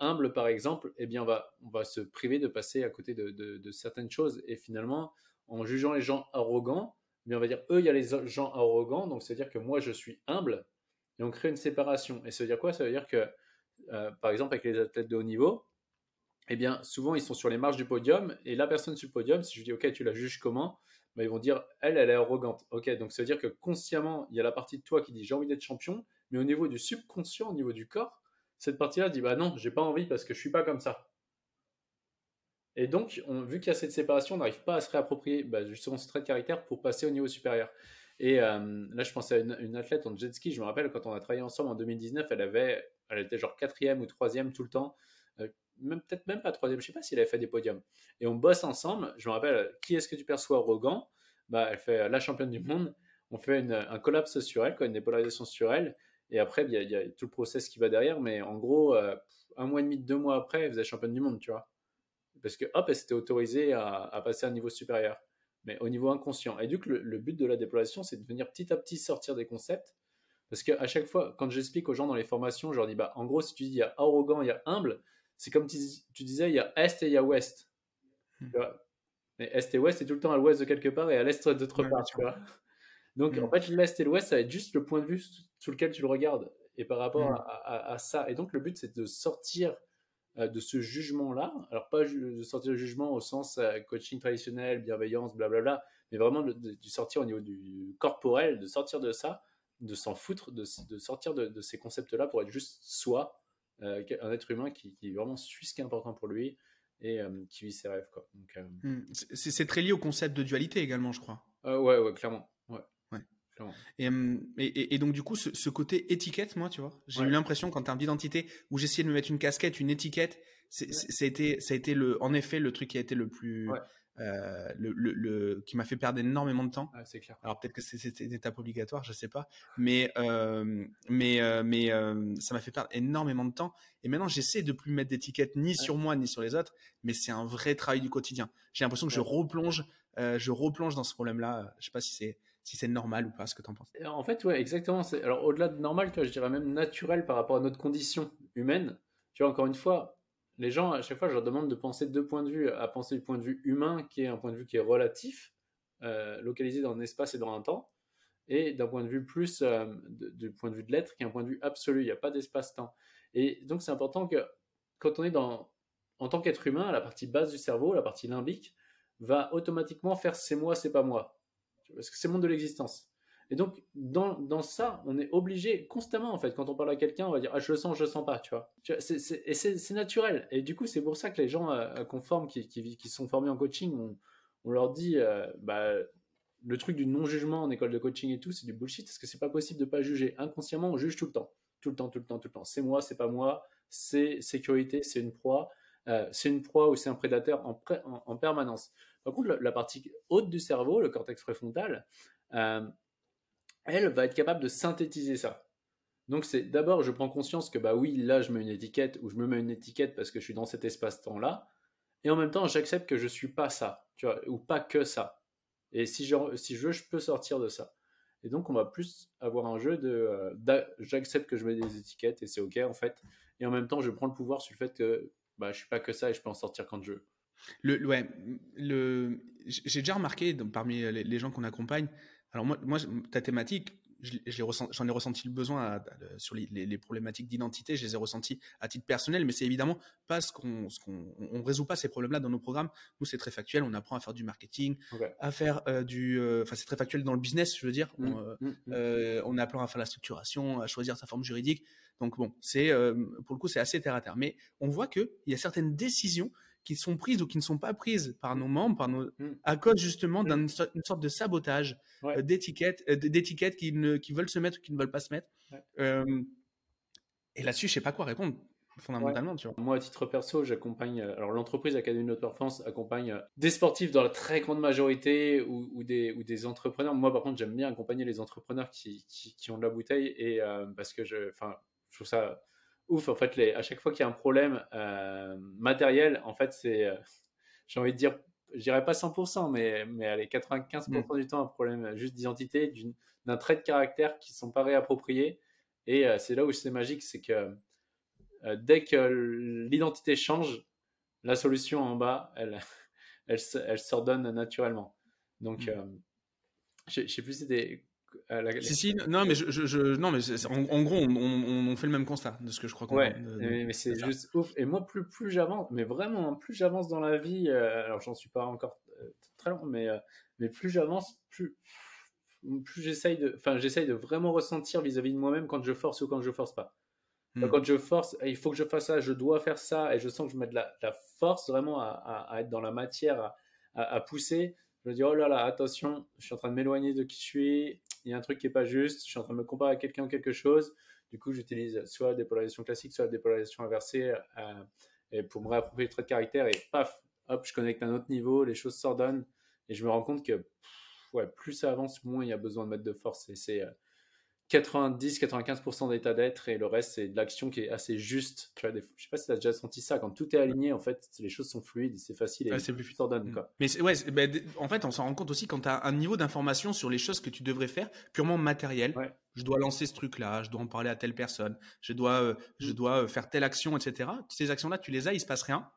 humble, par exemple, eh bien, on va, on va se priver de passer à côté de, certaines choses. Et finalement, en jugeant les gens arrogants, eh on va dire, eux, il y a les gens arrogants, donc c'est-à-dire que moi, je suis humble, et on crée une séparation. Et ça veut dire quoi? Ça veut dire que, euh, par exemple, avec les athlètes de haut niveau, eh bien, souvent, ils sont sur les marges du podium, et la personne sur le podium, si je lui dis, OK, tu la juges comment? Bah, Ils vont dire, elle, elle est arrogante. OK, donc ça veut dire que consciemment, il y a la partie de toi qui dit, j'ai envie d'être champion, mais au niveau du subconscient, au niveau du corps, cette partie-là dit, bah non, j'ai pas envie parce que je suis pas comme ça. Et donc, on, vu qu'il y a cette séparation, on n'arrive pas à se réapproprier bah, justement ce trait de caractère pour passer au niveau supérieur. Et euh, là, je pensais à une, athlète en jet ski. Je me rappelle quand on a travaillé ensemble en 2019, elle avait, elle était genre quatrième ou troisième tout le temps. Euh, même peut-être même pas troisième. Je sais pas si elle avait fait des podiums. Et on bosse ensemble. Je me rappelle, qui est-ce que tu perçois arrogant Bah, elle fait la championne du monde. On fait un collapse sur elle, quoi, une dépolarisation sur elle. Et après, il y, a tout le process qui va derrière. Mais en gros, euh, un mois et demi, deux mois après, elle faisait championne du monde, tu vois. Parce que hop, elle s'était autorisée à, à passer à un niveau supérieur mais au niveau inconscient. Et du coup, le, but de la déploration, c'est de venir petit à petit sortir des concepts. Parce qu'à chaque fois, quand j'explique aux gens dans les formations, je leur dis, bah, en gros, si tu dis il y a arrogant, il y a humble, c'est comme tu, disais, il y a est et il y a ouest. Hmm. Mais est et ouest, c'est tout le temps à l'ouest de quelque part et à l'est d'autre part. Tu vois? Donc, en hmm. fait, l'est et l'ouest, ça va être juste le point de vue sous lequel tu le regardes. Et par rapport hmm. à, ça. Et donc, le but, c'est de sortir de ce jugement-là. Alors, pas de sortir le jugement au sens euh, coaching traditionnel, bienveillance, blablabla, mais vraiment de, sortir au niveau du corporel, de sortir de ça, de s'en foutre, de, sortir de, ces concepts-là pour être juste soi, euh, un être humain qui, vraiment suit ce qui est important pour lui et qui vit ses rêves. Quoi. Hmm. C'est très lié au concept de dualité également, je crois. ouais, ouais, clairement. Ouais. Et, et, donc, du coup, ce, côté étiquette, moi, tu vois, j'ai eu l'impression, qu'en termes d'identité, où j'essayais de me mettre une casquette, une étiquette, ça, a été, ça a été le, en effet le truc qui a été le plus. Euh, le, le, qui m'a fait perdre énormément de temps. c'est clair. Alors peut-être que c'était une étape obligatoire, je sais pas, mais euh, mais euh, mais ça m'a fait perdre énormément de temps. Et maintenant, j'essaie de plus mettre d'étiquette ni sur moi ni sur les autres, mais c'est un vrai travail du quotidien. J'ai l'impression que je replonge, je replonge dans ce problème-là. Je sais pas si c'est si c'est normal ou pas, ce que tu en penses. En fait, ouais, exactement. Alors, au-delà de normal, tu je dirais même naturel par rapport à notre condition humaine. Tu vois, encore une fois, les gens, à chaque fois, je leur demande de penser de deux points de vue, à penser du point de vue humain, qui est un point de vue qui est relatif, euh, localisé dans un espace et dans un temps, et d'un point de vue plus, euh, du point de vue de l'être, qui est un point de vue absolu. Il n'y a pas d'espace-temps. Et donc, c'est important que quand on est dans en tant qu'être humain, la partie basse du cerveau, la partie limbique, va automatiquement faire c'est moi, c'est pas moi. Parce que c'est le monde de l'existence. Et donc, dans, ça, on est obligé constamment, en fait, quand on parle à quelqu'un, on va dire Ah, je le sens, je le sens pas, tu vois. et c'est naturel. Et du coup, c'est pour ça que les gens euh, conformes qui, sont formés en coaching, on, leur dit euh, bah, le truc du non-jugement en école de coaching et tout, c'est du bullshit, parce que c'est pas possible de pas juger. Inconsciemment, on juge tout le temps. Tout le temps, tout le temps, tout le temps. C'est moi, c'est pas moi, c'est sécurité, c'est une proie. Euh, c'est une proie ou c'est un prédateur en, permanence. Par contre, la, partie haute du cerveau, le cortex préfrontal, euh, elle va être capable de synthétiser ça. Donc c'est d'abord, je prends conscience que bah oui, là je mets une étiquette ou je me mets une étiquette parce que je suis dans cet espace-temps-là, et en même temps j'accepte que je suis pas ça, tu vois, ou pas que ça. Et si je, si je veux, je peux sortir de ça. Et donc on va plus avoir un jeu de, euh, j'accepte que je mets des étiquettes et c'est ok en fait, et en même temps je prends le pouvoir sur le fait que bah je suis pas que ça et je peux en sortir quand je veux. Le, ouais, le, j'ai déjà remarqué parmi les, gens qu'on accompagne. Alors moi, moi, ta thématique, j'en ai, ressenti le besoin sur les, problématiques d'identité, je les ai ressentis à titre personnel, mais c'est évidemment pas ce qu'on, on, résout pas ces problèmes-là dans nos programmes. Nous, c'est très factuel. On apprend à faire du marketing, à faire euh, du, euh, enfin, c'est très factuel dans le business, je veux dire. Mmh, on, mmh, mmh. on apprend à faire la structuration, à choisir sa forme juridique. Donc bon, c'est pour le coup, c'est assez terre à terre. Mais on voit que il y a certaines décisions qui sont prises ou qui ne sont pas prises par nos membres, par nos, mm. à cause justement mm. d'une sorte de sabotage euh, d'étiquettes, euh, d'étiquettes qui, ne, qui veulent se mettre ou qui ne veulent pas se mettre. Euh, et là-dessus, je sais pas quoi répondre fondamentalement. Tu vois. Moi, à titre perso, j'accompagne. Alors, l'entreprise Académie de Performance accompagne des sportifs dans la très grande majorité ou, des, ou des entrepreneurs. Moi, par contre, j'aime bien accompagner les entrepreneurs qui, qui, ont de la bouteille et parce que je, enfin, je trouve ça ouf. En fait, les, à chaque fois qu'il y a un problème euh, matériel, en fait, c'est, euh, j'ai envie de dire, je dirais pas 100%, mais, mais allez, 95% mm. du temps, un problème juste d'identité, d'un trait de caractère qui ne sont pas réappropriés. Et euh, c'est là où c'est magique, c'est que dès que l'identité change, la solution en bas, elle, elle, elle s'ordonne naturellement. Donc, mm. je ne sais plus si c'était si, si, non, mais, je, je, non, mais en, gros, on, on, fait le même constat de ce que je crois qu'on Ouais, mais, c'est juste ouf. Et moi, plus, plus j'avance, mais vraiment, plus j'avance dans la vie, euh, alors j'en suis pas encore euh, très long, mais, euh, mais plus j'avance, plus, plus j'essaye de, enfin, j'essaye de vraiment ressentir vis-à-vis de moi-même quand je force ou quand je force pas. Hmm. Quand je force, il faut que je fasse ça, je dois faire ça, et je sens que je mets de la, la force vraiment à, à, être dans la matière, à, à pousser. Je me dis, oh là là, attention, je suis en train de m'éloigner de qui je suis, il y a un truc qui n'est pas juste, je suis en train de me comparer à quelqu'un ou quelque chose. Du coup, j'utilise soit la dépolarisation classique, soit la dépolarisation inversée euh, pour me réapproprier le trait de caractère et paf, hop, je connecte à un autre niveau, les choses s'ordonnent et je me rends compte que ouais, plus ça avance, moins il y a besoin de mettre de force. Et c'est, euh, 90-95% d'état d'être et le reste c'est de l'action qui est assez juste. Je sais pas si tu as déjà senti ça, quand tout est aligné, en fait, les choses sont fluides, c'est facile et c'est plus s'ordonne. Quoi. Mais ouais, ben, en fait, on s'en rend compte aussi quand tu as un niveau d'information sur les choses que tu devrais faire purement matériel. Je dois lancer ce truc-là, je dois en parler à telle personne, je dois, euh, je mm. dois euh, faire telle action, etc. Ces actions-là, tu les as, il se passe rien.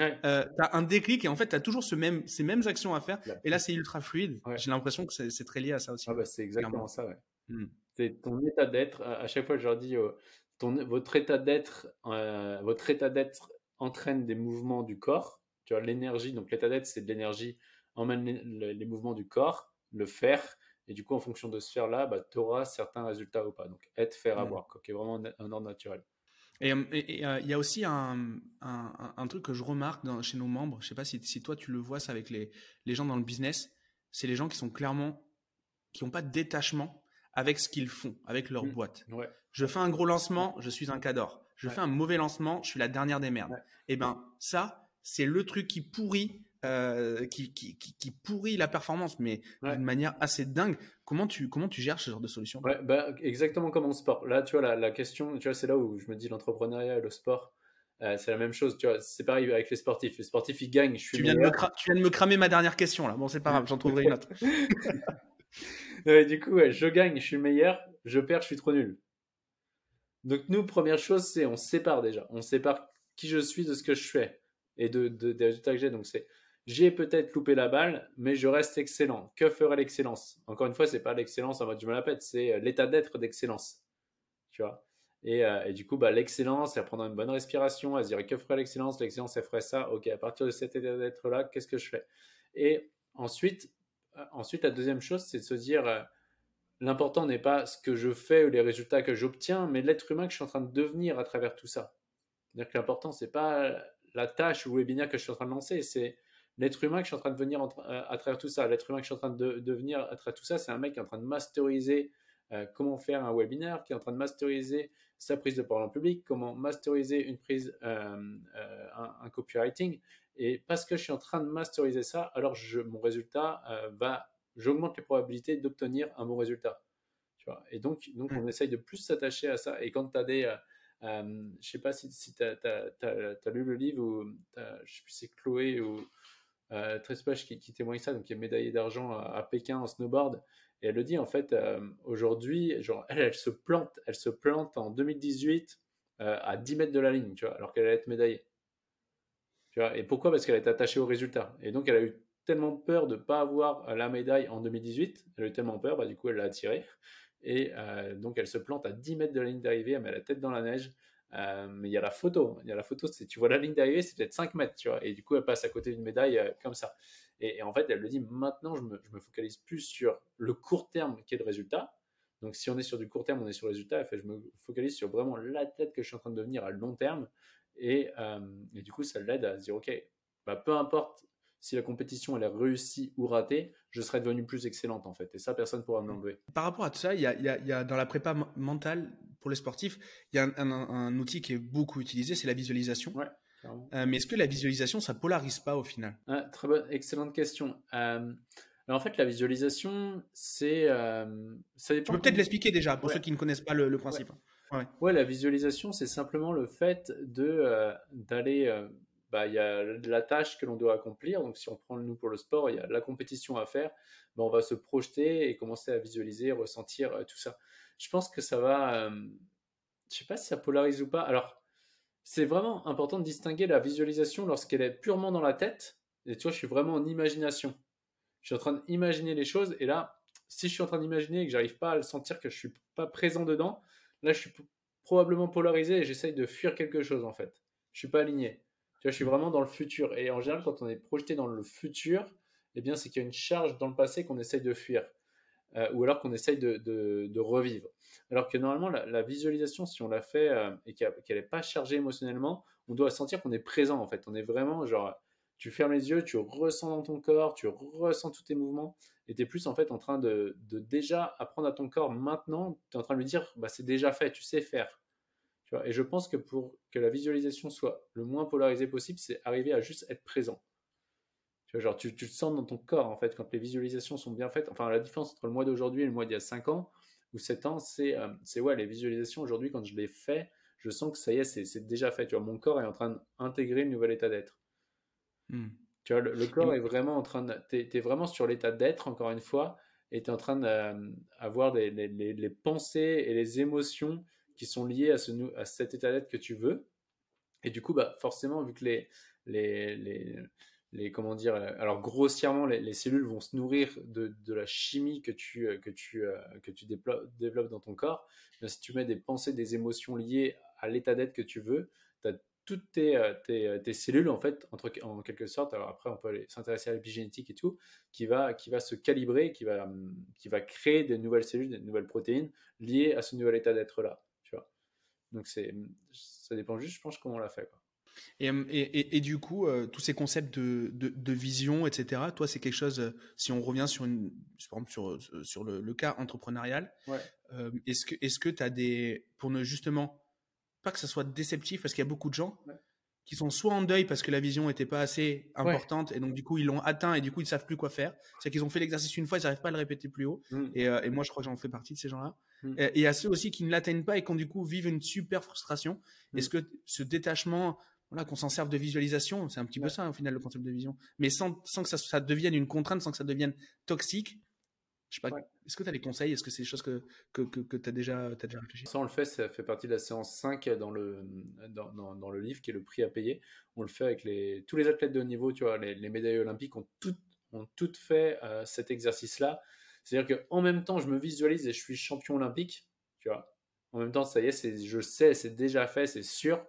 Euh, tu as un déclic et en fait, tu as toujours ce même, ces mêmes actions à faire. Et là, c'est ultra fluide. J'ai l'impression que c'est très lié à ça aussi. Ah bah, c'est exactement ça, ouais. Mm. C'est ton état d'être. À chaque fois, je leur dis, euh, ton, votre état d'être, euh, votre état d'être entraîne des mouvements du corps. Tu vois, l'énergie. Donc, l'état d'être, c'est de l'énergie emmène les, mouvements du corps, le faire. Et du coup, en fonction de ce faire-là, bah, tu auras certains résultats ou pas. Donc, être, faire, avoir, qui est vraiment un, ordre naturel. Et il y a aussi un, un, truc que je remarque dans, chez nos membres, je sais pas si, si, toi tu le vois ça avec les, les gens dans le business, c'est les gens qui sont clairement, qui n'ont pas de détachement avec ce qu'ils font, avec leur mmh. boîte. Je fais un gros lancement, je suis un cador. Je fais un mauvais lancement, je suis la dernière des merdes. Et eh ben ça, c'est le truc qui pourrit, euh, qui, qui, qui, pourrit la performance, mais d'une manière assez dingue. Comment tu, comment tu gères ce genre de solution? Bah, Exactement comme en sport. Là, tu vois, la, la question, tu vois, c'est là où je me dis l'entrepreneuriat et le sport, euh, c'est la même chose, tu vois. C'est pareil avec les sportifs. Les sportifs, ils gagnent. Je suis tu, viens de me tu viens de me cramer ma dernière question là. Bon, c'est pas grave, j'en trouverai une autre. du coup, je gagne, je suis meilleur, je perds, je suis trop nul. Donc nous, première chose, c'est on sépare déjà. On sépare qui je suis de ce que je fais et de, des résultats que j'ai. Donc c'est j'ai peut-être loupé la balle, mais je reste excellent. Que ferait l'excellence? Encore une fois, c'est pas l'excellence en mode je me la pète, c'est euh, l'état d'être d'excellence. Tu vois? Et, et, du coup, bah, l'excellence, à prendre une bonne respiration, à se dire que ferait l'excellence? L'excellence, elle ferait ça. Ok, à partir de cet état d'être-là, qu'est-ce que je fais? Et ensuite, ensuite, la deuxième chose, c'est de se dire l'important n'est pas ce que je fais ou les résultats que j'obtiens, mais l'être humain que je suis en train de devenir à travers tout ça. C'est-à-dire que l'important, c'est pas la tâche ou le webinaire que je suis en train de lancer, c'est l'être humain que je suis en train de devenir euh, à travers tout ça. L'être humain que je suis en train de devenir à travers tout ça, c'est un mec qui est en train de masteriser euh, comment faire un webinaire, qui est en train de masteriser sa prise de parole en public, comment masteriser une prise, euh, un, copywriting. Et parce que je suis en train de masteriser ça, alors je, mon résultat va, j'augmente les probabilités d'obtenir un bon résultat. Tu vois? Et donc, donc, mmh. on essaye de plus s'attacher à ça. Et quand tu as des euh, je sais pas si, si tu as, lu le livre ou je sais plus c'est Chloé ou euh, qui, qui témoigne ça, donc qui est médaillée d'argent à, Pékin en snowboard. Et elle le dit en fait, euh, aujourd'hui, genre, elle, elle se plante, elle se plante en 2018 euh, à 10 mètres de la ligne, tu vois, alors qu'elle allait être médaillée. Et pourquoi? Parce qu'elle est attachée au résultat. Et donc, elle a eu tellement peur de ne pas avoir la médaille en 2018, elle a eu tellement peur, bah, du coup, elle l'a attirée. Et euh, donc, elle se plante à 10 mètres de la ligne d'arrivée, elle met la tête dans la neige. Euh, mais il y a la photo. Il y a la photo, tu vois la ligne d'arrivée, c'est peut-être 5 mètres, tu vois. Et du coup, elle passe à côté d'une médaille euh, comme ça. Et, en fait, elle le dit maintenant, je me, focalise plus sur le court terme qui est le résultat. Donc, si on est sur du court terme, on est sur le résultat. Fait, je me focalise sur vraiment l'athlète que je suis en train de devenir à long terme. Et, et du coup, ça l'aide à se dire, OK, bah, peu importe si la compétition elle est réussie ou ratée, je serais devenu plus excellente en fait. Et ça, personne ne pourra me l'enlever. Par rapport à tout ça, il y a, y a, dans la prépa mentale pour les sportifs, il y a un, outil qui est beaucoup utilisé, c'est la visualisation. Ouais, euh, mais est-ce que la visualisation, ça polarise pas au final? Ah, Très bonne, excellente question. Euh, alors en fait, la visualisation, c'est. Euh, ça dépend tu peux peut-être l'expliquer déjà pour ceux qui ne connaissent pas le, principe. Ouais. Ouais. la visualisation, c'est simplement le fait de d'aller bah, il y a la tâche que l'on doit accomplir. Donc, si on prend nous pour le sport, il y a la compétition à faire. Bah, on va se projeter et commencer à visualiser, ressentir euh, tout ça. Je pense que ça va. Euh, je sais pas si ça polarise ou pas. Alors, c'est vraiment important de distinguer la visualisation lorsqu'elle est purement dans la tête. Et tu vois, je suis vraiment en imagination. Je suis en train d'imaginer les choses. Et là, si je suis en train d'imaginer et que j'arrive pas à le sentir, que je suis pas présent dedans, là, je suis probablement polarisé et j'essaye de fuir quelque chose en fait. Je suis pas aligné. Tu vois, je suis vraiment dans le futur. Et en général, quand on est projeté dans le futur, eh bien, c'est qu'il y a une charge dans le passé qu'on essaye de fuir. Euh, ou alors qu'on essaye de, revivre. Alors que normalement, la, visualisation, si on la fait euh, et qu'elle n'est pas chargée émotionnellement, on doit sentir qu'on est présent en fait. On est vraiment genre, tu fermes les yeux, tu ressens dans ton corps, tu ressens tous tes mouvements et tu es plus en fait en train de, déjà apprendre à ton corps maintenant, tu es en train de lui dire, bah, c'est déjà fait, tu sais faire. Et je pense que pour que la visualisation soit le moins polarisée possible, c'est arriver à juste être présent. Tu vois, genre, tu, tu, le sens dans ton corps, en fait, quand les visualisations sont bien faites. Enfin, la différence entre le mois d'aujourd'hui et le mois d'il y a 5 ans ou 7 ans, c'est, euh, ouais, les visualisations aujourd'hui, quand je les fais, je sens que ça y est, c'est, déjà fait. Tu vois, mon corps est en train d'intégrer le nouvel état d'être. Hmm. Tu vois, le, corps est vraiment en train de. Tu es, vraiment sur l'état d'être, encore une fois, et tu es en train d'avoir les, les, les, pensées et les émotions qui sont liés à, ce, à cet état d'être que tu veux. Et du coup, bah, forcément, vu que les, les, les, les comment dire, alors grossièrement, les, cellules vont se nourrir de, de, la chimie que tu, que tu, que tu développes, dans ton corps. si tu mets des pensées, des émotions liées à l'état d'être que tu veux, toutes tes, tes, tes, cellules, en fait, entre, en quelque sorte, alors après on peut s'intéresser à l'épigénétique et tout, qui va, qui va se calibrer, qui va, qui va créer des nouvelles cellules, des nouvelles protéines liées à ce nouvel état d'être-là. Donc c'est, ça dépend juste, je pense, comment on l'a fait. Quoi. Et, et, et, du coup, euh, tous ces concepts de, de, vision, etc., toi, c'est quelque chose, euh, si on revient sur, une, par exemple, sur, euh, sur le, cas entrepreneurial, est-ce que est-ce que tu as des. Pour ne justement. Pas que ça soit déceptif, parce qu'il y a beaucoup de gens qui sont soit en deuil parce que la vision n'était pas assez importante, et donc du coup, ils l'ont atteint, et du coup, ils ne savent plus quoi faire. C'est qu'ils ont fait l'exercice une fois, ils n'arrivent pas à le répéter plus haut. Mmh. Et, et moi, je crois que j'en fais partie de ces gens-là. Mm. Et, à ceux aussi qui ne l'atteignent pas et qui, du coup, vivent une super frustration. Mm. Est-ce que ce détachement, voilà, qu'on s'en serve de visualisation, c'est un petit peu ça, au final, le concept de vision, mais sans, sans que ça, ça, devienne une contrainte, sans que ça devienne toxique. Je sais pas, est-ce que tu as des conseils? Est-ce que c'est des choses que, que, que, tu as déjà, as déjà réfléchi? Ça, on le fait, ça fait partie de la séance 5 dans le, dans, dans, le livre qui est le prix à payer. On le fait avec les, tous les athlètes de haut niveau, tu vois, les, les médailles olympiques ont toutes ont toutes fait euh, cet exercice-là. C'est-à-dire qu'en même temps, je me visualise et je suis champion olympique, tu vois. En même temps, ça y est, je sais, c'est déjà fait, c'est sûr.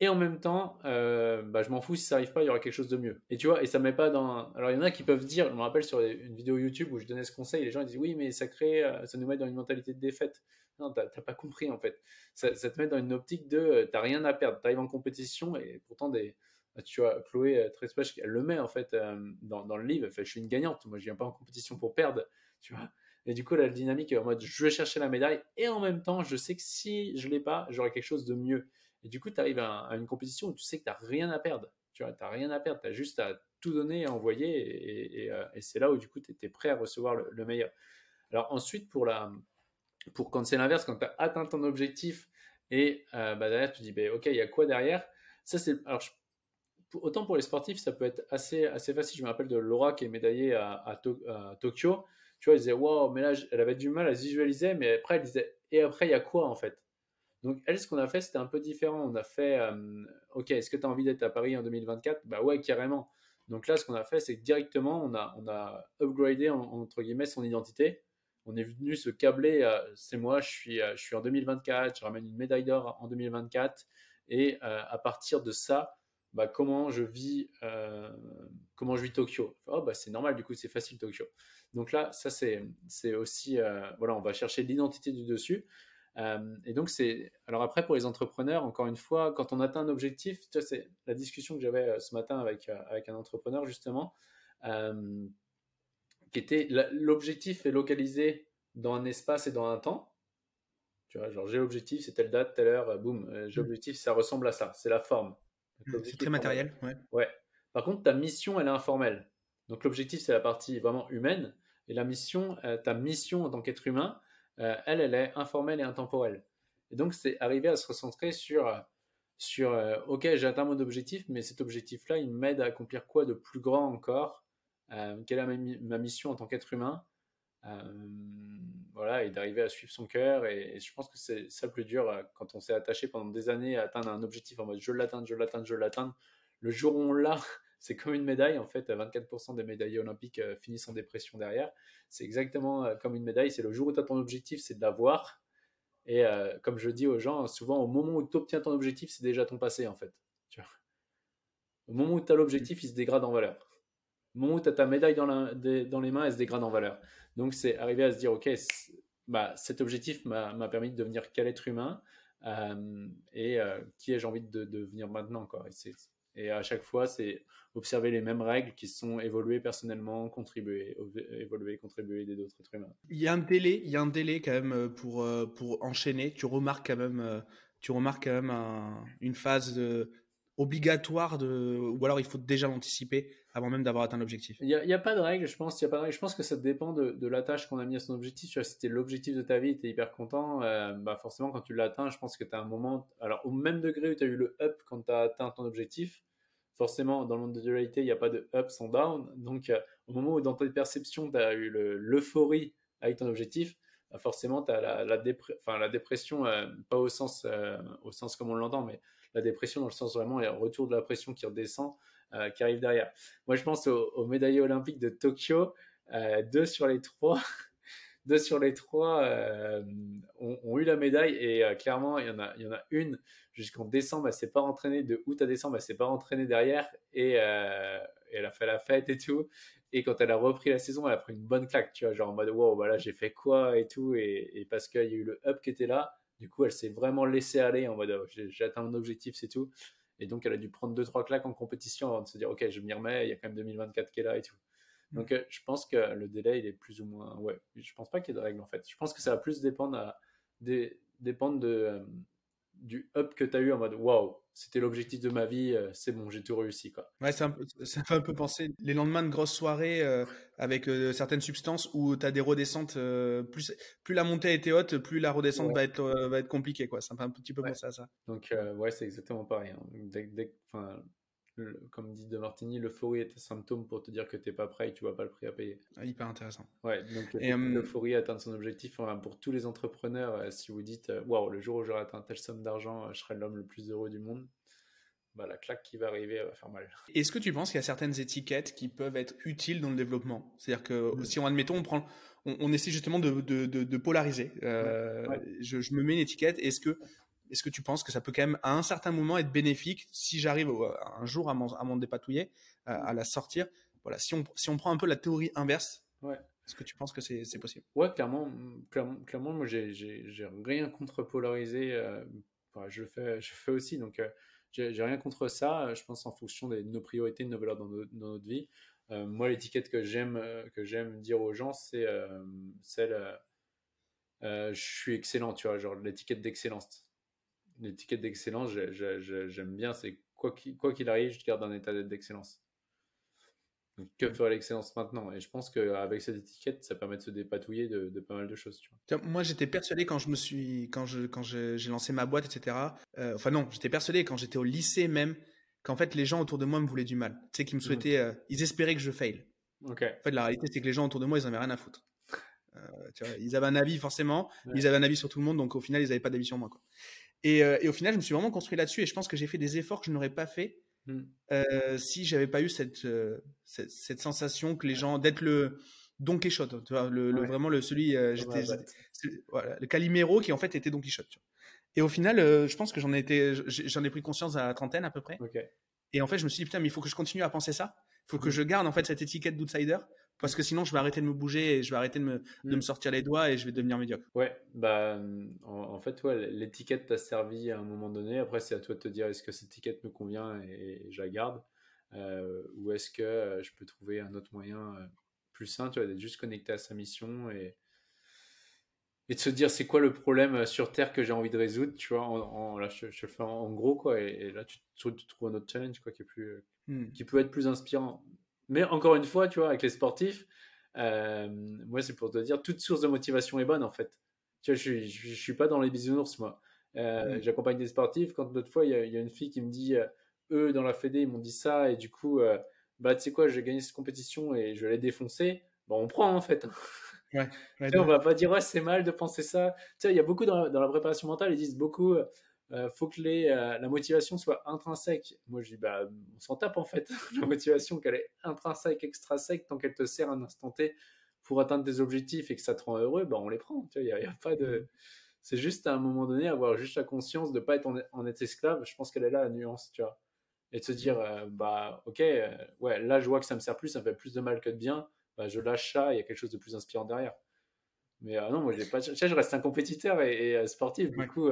Et en même temps, euh, bah, je m'en fous si ça n'arrive pas, il y aura quelque chose de mieux. Et tu vois, et ça met pas dans. Alors il y en a qui peuvent dire, je me rappelle sur une vidéo YouTube où je donnais ce conseil, les gens ils disent oui, mais ça crée, euh, ça nous met dans une mentalité de défaite. Non, tu n'as pas compris en fait. Ça, te met dans une optique de, euh, tu n'as rien à perdre. Tu arrives en compétition et pourtant des, bah, tu vois, Chloé Trespech, elle le met en fait dans, dans, le livre. Fait, je suis une gagnante. Moi, je viens pas en compétition pour perdre, tu vois. Et du coup, la dynamique est en mode, je vais chercher la médaille et en même temps, je sais que si je l'ai pas, j'aurai quelque chose de mieux. Et du coup, tu arrives à, une compétition où tu sais que tu n'as rien à perdre. Tu vois, n'as rien à perdre. Tu as juste à tout donner et envoyer. Euh, et, c'est là où, du coup, tu es, prêt à recevoir le, meilleur. Alors, ensuite, pour, la, pour quand c'est l'inverse, quand tu as atteint ton objectif et euh, bah, derrière, tu dis, bah, OK, il y a quoi derrière? Ça, c'est. Autant pour les sportifs, ça peut être assez, assez facile. Je me rappelle de Laura qui est médaillée à, à, Tokyo. Tu vois, elle disait, waouh, mais là, elle avait du mal à se visualiser, mais après, elle disait, et après, il y a quoi en fait? Donc, elle, ce qu'on a fait, c'était un peu différent. On a fait, euh, OK, est-ce que tu as envie d'être à Paris en 2024 Bah ouais, carrément. Donc là, ce qu'on a fait, c'est directement, on a, on a upgradé, entre guillemets, son identité. On est venu se câbler, c'est moi, je suis, je suis en 2024, je ramène une médaille d'or en 2024. Et euh, à partir de ça, bah, comment je vis, euh, comment je vis Tokyo? Oh, bah, c'est normal, du coup, c'est facile Tokyo. Donc là, ça, c'est aussi, voilà, on va chercher l'identité du dessus. Euh, et donc, c'est. Alors, après, pour les entrepreneurs, encore une fois, quand on atteint un objectif, c'est la discussion que j'avais euh, ce matin avec, euh, avec un entrepreneur, justement, qui était l'objectif est localisé dans un espace et dans un temps. Tu vois, genre, j'ai l'objectif, c'est telle date, telle heure, boum, j'ai l'objectif, ça ressemble à ça, c'est la forme. Mmh, c'est très matériel, ouais. ouais. Par contre, ta mission, elle est informelle. Donc, l'objectif, c'est la partie vraiment humaine. Et la mission, ta mission en tant qu'être humain, euh, elle, elle est informelle et intemporelle. Et donc, c'est arriver à se recentrer sur, sur euh, OK, j'ai atteint mon objectif, mais cet objectif-là, il m'aide à accomplir quoi de plus grand encore? Euh, Quelle est ma, mission en tant qu'être humain? Voilà, et d'arriver à suivre son cœur. Et, je pense que c'est ça le plus dur quand on s'est attaché pendant des années à atteindre un objectif en mode je l'atteins, je l'atteins, je l'atteins. Le jour où on l'a, c'est comme une médaille. En fait, 24% des médaillés olympiques finissent en dépression derrière. C'est exactement euh, comme une médaille. C'est le jour où tu as ton objectif, c'est de l'avoir. Et euh, comme je dis aux gens, souvent au moment où tu obtiens ton objectif, c'est déjà ton passé en fait. Au moment où tu as l'objectif, il se dégrade en valeur. Au moment où tu as ta médaille dans, les mains, elle se dégrade en valeur. Donc c'est arriver à se dire, ok, bah, cet objectif m'a permis de devenir quel être humain euh, et qui ai-je envie de, devenir maintenant. Quoi. Et à chaque fois, c'est observer les mêmes règles qui sont évoluer personnellement, contribuer, évoluer, contribuer, aider d'autres êtres humains. Il y a un délai, il y a un délai quand même euh, pour, euh, pour enchaîner. Tu remarques quand même, euh, tu remarques quand même une phase de, obligatoire de, ou alors il faut déjà l'anticiper avant même d'avoir atteint l'objectif. Il n'y a, pas de règle, je pense. Y a pas de Je pense que ça dépend de, la tâche qu'on a mis à son objectif. Si c'était l'objectif de ta vie, tu es hyper content, bah forcément quand tu l'atteins, je pense que tu as un moment, alors au même degré où tu as eu le up quand tu as atteint ton objectif, forcément, dans le monde de dualité, il n'y a pas de ups and downs. Donc, euh, au moment où dans tes perceptions, tu as eu l'euphorie avec ton objectif, bah, forcément, tu as la, la, dépression, euh, pas au sens, euh, au sens comme on l'entend, mais la dépression dans le sens vraiment, un retour de la pression qui redescend, qui arrive derrière. Moi, je pense aux, aux médaillés olympiques de Tokyo, deux sur les trois. deux sur les trois ont, eu la médaille et clairement il y en a, il y en a une jusqu'en décembre, elle s'est pas entraînée. De août à décembre, elle s'est pas entraînée derrière et, euh, elle a fait la fête et tout. Et quand elle a repris la saison, elle a pris une bonne claque, tu vois, genre en mode wow, voilà, j'ai fait quoi et tout. Et, parce qu'il y a eu le up qui était là, du coup, elle s'est vraiment laissée aller en mode oh, j'ai atteint mon objectif, c'est tout. Et donc, elle a dû prendre deux trois claques en compétition avant de se dire ok, je m'y remets, il y a quand même 2024 qui est là et tout. Mm. Donc, euh, je pense que le délai, il est plus ou moins. Ouais, je pense pas qu'il y ait de règles en fait. Je pense que ça va plus dépendre, à, dépendre de, euh, du up que tu as eu en mode waouh, c'était l'objectif de ma vie, euh, c'est bon, j'ai tout réussi. Quoi. Ouais, ça fait un peu penser les lendemains de grosses soirées euh, avec euh, certaines substances où tu as des redescentes. plus, plus la montée a été haute, plus la redescente va, être, va être compliquée. Quoi. Ça fait un petit peu penser à ça. Donc, ouais, c'est exactement pareil. Hein. Dès, dès, comme dit De Martini, l'euphorie est un symptôme pour te dire que tu n'es pas prêt et que tu vois pas le prix à payer. Ah, hyper intéressant. Ouais, donc euh, l'euphorie atteindre son objectif. pour tous les entrepreneurs, euh, si vous dites, euh, waouh, le jour où j'aurai atteint telle somme d'argent, je serai l'homme le plus heureux du monde. bah, la claque qui va arriver va faire mal. Est-ce que tu penses qu'il y a certaines étiquettes qui peuvent être utiles dans le développement? C'est-à-dire que mm. si on admettons, on prend, on, essaie justement de, de, de, polariser. Euh, je, je, me mets une étiquette. Est-ce que, est-ce que tu penses que ça peut quand même à un certain moment être bénéfique si j'arrive un jour à m'en dépatouiller, à, la sortir? Voilà, si on, si on prend un peu la théorie inverse. Est-ce que tu penses que c'est possible? Ouais, clairement, clairement, clairement moi j'ai rien contre polariser. Euh, je le fais, je fais aussi, donc euh, j'ai rien contre ça. Je pense en fonction de nos priorités, de nos valeurs dans, notre vie. Euh, moi, l'étiquette que j'aime que j'aime dire aux gens, c'est celle je suis excellent, tu vois, genre l'étiquette d'excellence. L'étiquette d'excellence, j'aime bien, c'est quoi qu'il arrive, je garde un état d'excellence que ferait l'excellence maintenant? Et je pense qu'avec cette étiquette, ça permet de se dépatouiller de, pas mal de choses. Moi, j'étais persuadé quand je me suis, quand je, quand j'ai lancé ma boîte, etc. Euh, enfin non, j'étais persuadé quand j'étais au lycée même qu'en fait les gens autour de moi me voulaient du mal. Tu sais, qu'ils me mmh. souhaitaient, euh, ils espéraient que je fail. En fait, la réalité, c'est que les gens autour de moi, ils en avaient rien à foutre. Euh, tu vois, ils avaient un avis forcément, ils avaient un avis sur tout le monde, donc au final, ils n'avaient pas d'avis sur moi. Quoi. Et, et, au final, je me suis vraiment construit là-dessus, et je pense que j'ai fait des efforts que je n'aurais pas fait Mmh. Euh, si j'avais pas eu cette, euh, cette, cette, sensation que les gens d'être le Don Quichotte, tu vois, le, vraiment le celui, euh, j'étais, voilà, le Calimero qui en fait était Don Quichotte. Tu vois. Et au final, je pense que j'en ai été, j'en ai pris conscience à la trentaine à peu près. Et en fait, je me suis dit putain, mais il faut que je continue à penser ça. Il faut que mmh. je garde en fait cette étiquette d'outsider parce que sinon, je vais arrêter de me bouger et je vais arrêter de me, de me mm. sortir les doigts et je vais devenir médiocre. Ouais, bah, en, fait, ouais, l'étiquette t'a servi à un moment donné. Après, c'est à toi de te dire est-ce que cette étiquette me convient et, je la garde euh, ou est-ce que euh, je peux trouver un autre moyen euh, plus sain, tu vois, d'être juste connecté à sa mission et, et de se dire c'est quoi le problème sur Terre que j'ai envie de résoudre, tu vois. En, là, je, le fais en, gros, quoi. Et, là, tu, trouves un autre challenge, quoi, qui, est plus, mm. qui peut être plus inspirant. Mais encore une fois, tu vois, avec les sportifs, euh, moi, c'est pour te dire, toute source de motivation est bonne, en fait. Tu vois, je ne suis pas dans les bisounours, moi. Euh. J'accompagne des sportifs. Quand l'autre fois, il y, a une fille qui me dit, euh, eux, dans la Fédé, ils m'ont dit ça, et du coup, bah, tu sais quoi, j'ai gagné cette compétition et je l'ai défoncé. Bon, on prend, en fait. Ouais, on va pas dire, ouais, c'est mal de penser ça. Tu sais, il y a beaucoup dans, dans, la préparation mentale, ils disent beaucoup, euh, faut que les, euh, la motivation soit intrinsèque. Moi, je dis, bah, on s'en tape en fait. la motivation, qu'elle est intrinsèque, extrinsèque, tant qu'elle te sert un instant T pour atteindre des objectifs et que ça te rend heureux, bah, on les prend. Il y a, pas de. Mm. C'est juste à un moment donné avoir juste la conscience de ne pas être en, être esclave. Je pense qu'elle est là la nuance, tu vois. Et de se dire, euh, bah, ok, ouais, là, je vois que ça me sert plus, ça me fait plus de mal que de bien. Bah, je lâche ça, il y a quelque chose de plus inspirant derrière. Mais non, moi, j'ai pas. je reste un compétiteur et, sportif. Du coup,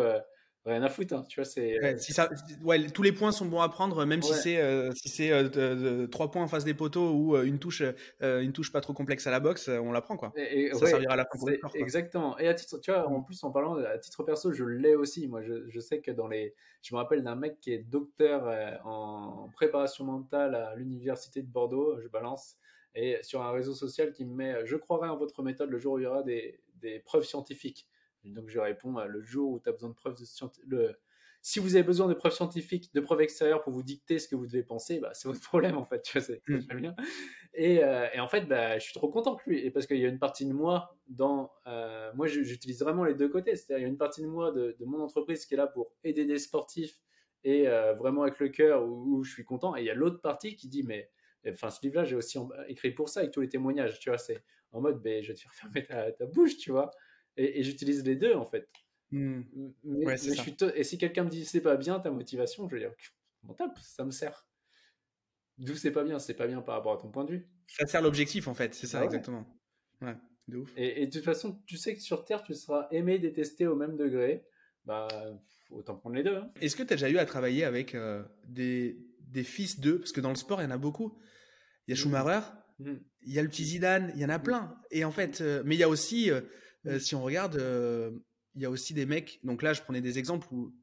rien à foutre. Hein, tu vois, c'est. Ouais, si ça, ouais, tous les points sont bons à prendre, même si c'est euh, si c'est euh, trois points en face des poteaux ou euh, une touche une touche pas trop complexe à la boxe, on la prend quoi. Et, ça servira à la fin pour Exactement. Et à titre, tu vois, en plus en parlant à titre perso, je l'ai aussi. Moi, je, je, sais que dans les, je me rappelle d'un mec qui est docteur en préparation mentale à l'université de Bordeaux. Je balance et sur un réseau social qui me met, je croirais en votre méthode le jour où il y aura des, des preuves scientifiques donc je réponds le jour où tu as besoin de preuves le... si vous avez besoin de preuves scientifiques, de preuves extérieures pour vous dicter ce que vous devez penser, bah, c'est votre problème en fait, tu vois, c'est mmh. bien. Et, euh, et, en fait, bah, je suis trop content que lui, et parce qu'il y a une partie de moi dans, euh, moi j'utilise vraiment les deux côtés, c'est-à-dire il y a une partie de moi de, mon entreprise qui est là pour aider des sportifs et euh, vraiment avec le cœur où, je suis content, et il y a l'autre partie qui dit mais enfin ce livre-là j'ai aussi écrit pour ça avec tous les témoignages, tu vois, c'est en mode ben, je vais te faire fermer ta, ta bouche, tu vois. Et, j'utilise les deux en fait. Hmm. Mais, je suis Et si quelqu'un me dit c'est pas bien ta motivation, je vais dire mon tape, ça me sert. D'où c'est pas bien, c'est pas bien par rapport à ton point de vue. Ça sert l'objectif en fait, c'est ça bah exactement. Ouais, de ouf. Et, de toute façon, tu sais que sur Terre, tu seras aimé, détesté au même degré. Bah, autant prendre les deux. Hein. Est-ce que tu as déjà eu à travailler avec euh, des, des, fils d'eux? Parce que dans le sport, il y en a beaucoup. Il y a mmh. Schumacher, mmh. il y a le petit Zidane, il y en a mmh. plein. Et en fait, euh, mais il y a aussi euh, euh, si on regarde, euh, il y a aussi des mecs. Donc là, je prenais des exemples où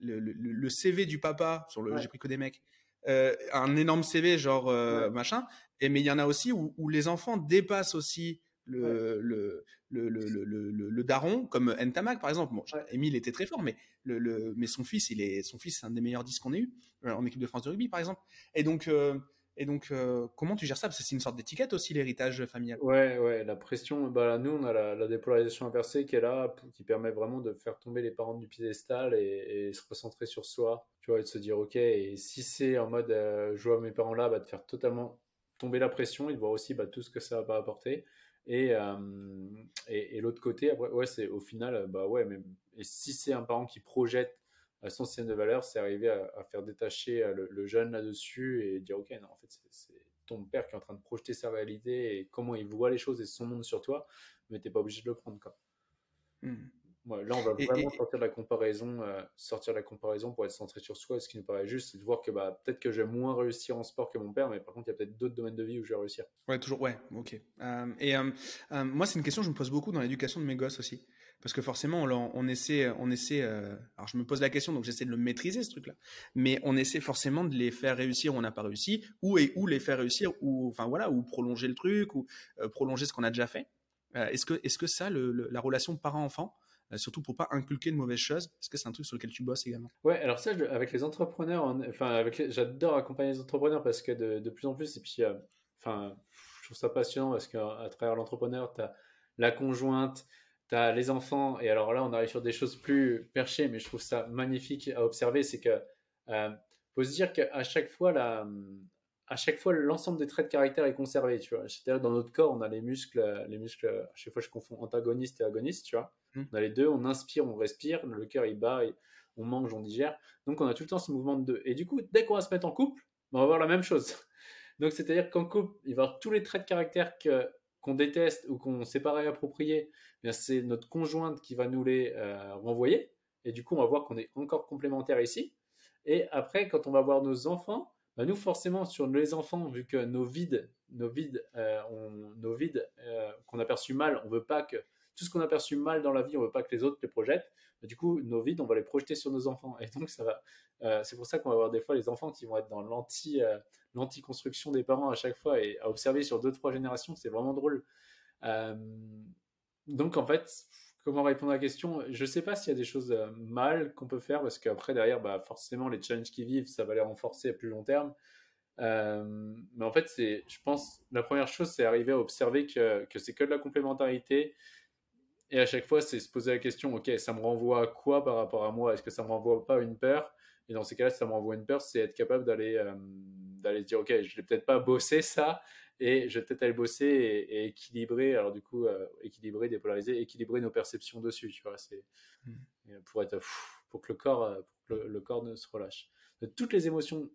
le, CV du papa, sur le, j'ai pris que des mecs, euh, un énorme CV genre machin. Et mais il y en a aussi où, les enfants dépassent aussi le, le, le, le, daron, comme Ntamak par exemple. Bon, Emile était très fort, mais, le, mais son fils, il est, son fils, c'est un des meilleurs disques qu'on ait eu en équipe de France de rugby, par exemple. Et donc, Et donc, euh, comment tu gères ça? Parce que c'est une sorte d'étiquette aussi, l'héritage familial. Ouais, ouais, la pression. Bah, nous, on a la, dépolarisation inversée qui est là, qui permet vraiment de faire tomber les parents du piédestal et, se recentrer sur soi, tu vois, et de se dire, ok, et si c'est en mode, euh, je vois mes parents là, bah, de faire totalement tomber la pression et de voir aussi bah, tout ce que ça va apporter. Et, euh, et, l'autre côté, après, ouais, c'est au final, bah ouais, mais et si c'est un parent qui projette son système de valeur, c'est arriver à, faire détacher euh, le, jeune là-dessus et dire ok, non, en fait, c'est ton père qui est en train de projeter sa réalité et comment il voit les choses et son monde sur toi, mais t'es pas obligé de le prendre. Quoi. Hmm. là, on va vraiment sortir de la comparaison, euh, sortir de la comparaison pour être centré sur soi. Ce qui nous paraît juste, c'est de voir que bah, peut-être que je vais moins réussir en sport que mon père, mais par contre, il y a peut-être d'autres domaines de vie où je vais réussir. Ouais, toujours, ouais, ok. Euh, et moi, c'est une question que je me pose beaucoup dans l'éducation de mes gosses aussi parce que forcément, on, essaie, on essaie. Euh, alors, je me pose la question, donc j'essaie de le maîtriser ce truc-là. Mais on essaie forcément de les faire réussir où on n'a pas réussi, ou et où les faire réussir, ou enfin voilà, ou prolonger le truc, ou euh, prolonger ce qu'on a déjà fait. Euh, est-ce que, est-ce que ça, la relation parent-enfant, surtout pour pas inculquer de mauvaises choses, est-ce que c'est un truc sur lequel tu bosses également? Ouais, alors ça, avec les entrepreneurs, enfin, avec j'adore accompagner les entrepreneurs parce que de, plus en plus, et puis, enfin, je trouve ça passionnant parce qu'à travers l'entrepreneur, tu as la conjointe tu as les enfants, et alors là, on arrive sur des choses plus perchées, mais je trouve ça magnifique à observer, c'est que euh, faut se dire qu'à chaque fois, la, à chaque fois, l'ensemble des traits de caractère est conservé, tu vois. C'est-à-dire, dans notre corps, on a les muscles, les muscles, à chaque fois, je confonds antagoniste et agoniste, tu vois. Mmh. On a les deux, on inspire, on respire, le cœur, il bat, on mange, on digère. Donc, on a tout le temps ce mouvement de deux. Et du coup, dès qu'on va se mettre en couple, on va avoir la même chose. Donc, c'est-à-dire qu'en couple, il va y avoir tous les traits de caractère que qu'on déteste ou qu'on ne sait pas réapproprier, eh c'est notre conjointe qui va nous les euh, renvoyer. Et du coup, on va voir qu'on est encore complémentaires ici. Et après, quand on va voir nos enfants, bah, nous, forcément, sur les enfants, vu que nos vides, nos vides, euh, nos vides euh, qu'on a perçus mal, on veut pas que tout ce qu'on a perçu mal dans la vie, on veut pas que les autres les projettent. Bah, du coup, nos vides, on va les projeter sur nos enfants. Et donc, ça va. c'est pour ça qu'on va avoir des fois les enfants qui vont être dans l'anti, l'anti-construction des parents à chaque fois et à observer sur deux, trois générations, c'est vraiment drôle. Euh, donc, en fait, comment répondre à la question? Je sais pas s'il y a des choses euh, mal qu'on peut faire parce qu'après, derrière, bah, forcément, les challenges qui vivent, ça va les renforcer à plus long terme. Euh, mais en fait, c'est, je pense, la première chose, c'est arriver à observer que, que c'est que de la complémentarité. Et à chaque fois, c'est se poser la question, ok, ça me renvoie à quoi par rapport à moi? Est-ce que ça me renvoie pas à une peur? Et dans ces cas-là, ça me renvoie à une peur, c'est être capable d'aller d'aller se dire, OK, je vais peut-être pas bosser ça, et je vais peut-être aller bosser et, équilibrer, alors du coup, euh, équilibrer, dépolariser, équilibrer nos perceptions dessus, tu vois, c'est hmm. pour être pour que le corps, euh, pour le, corps ne se relâche. De toutes les émotions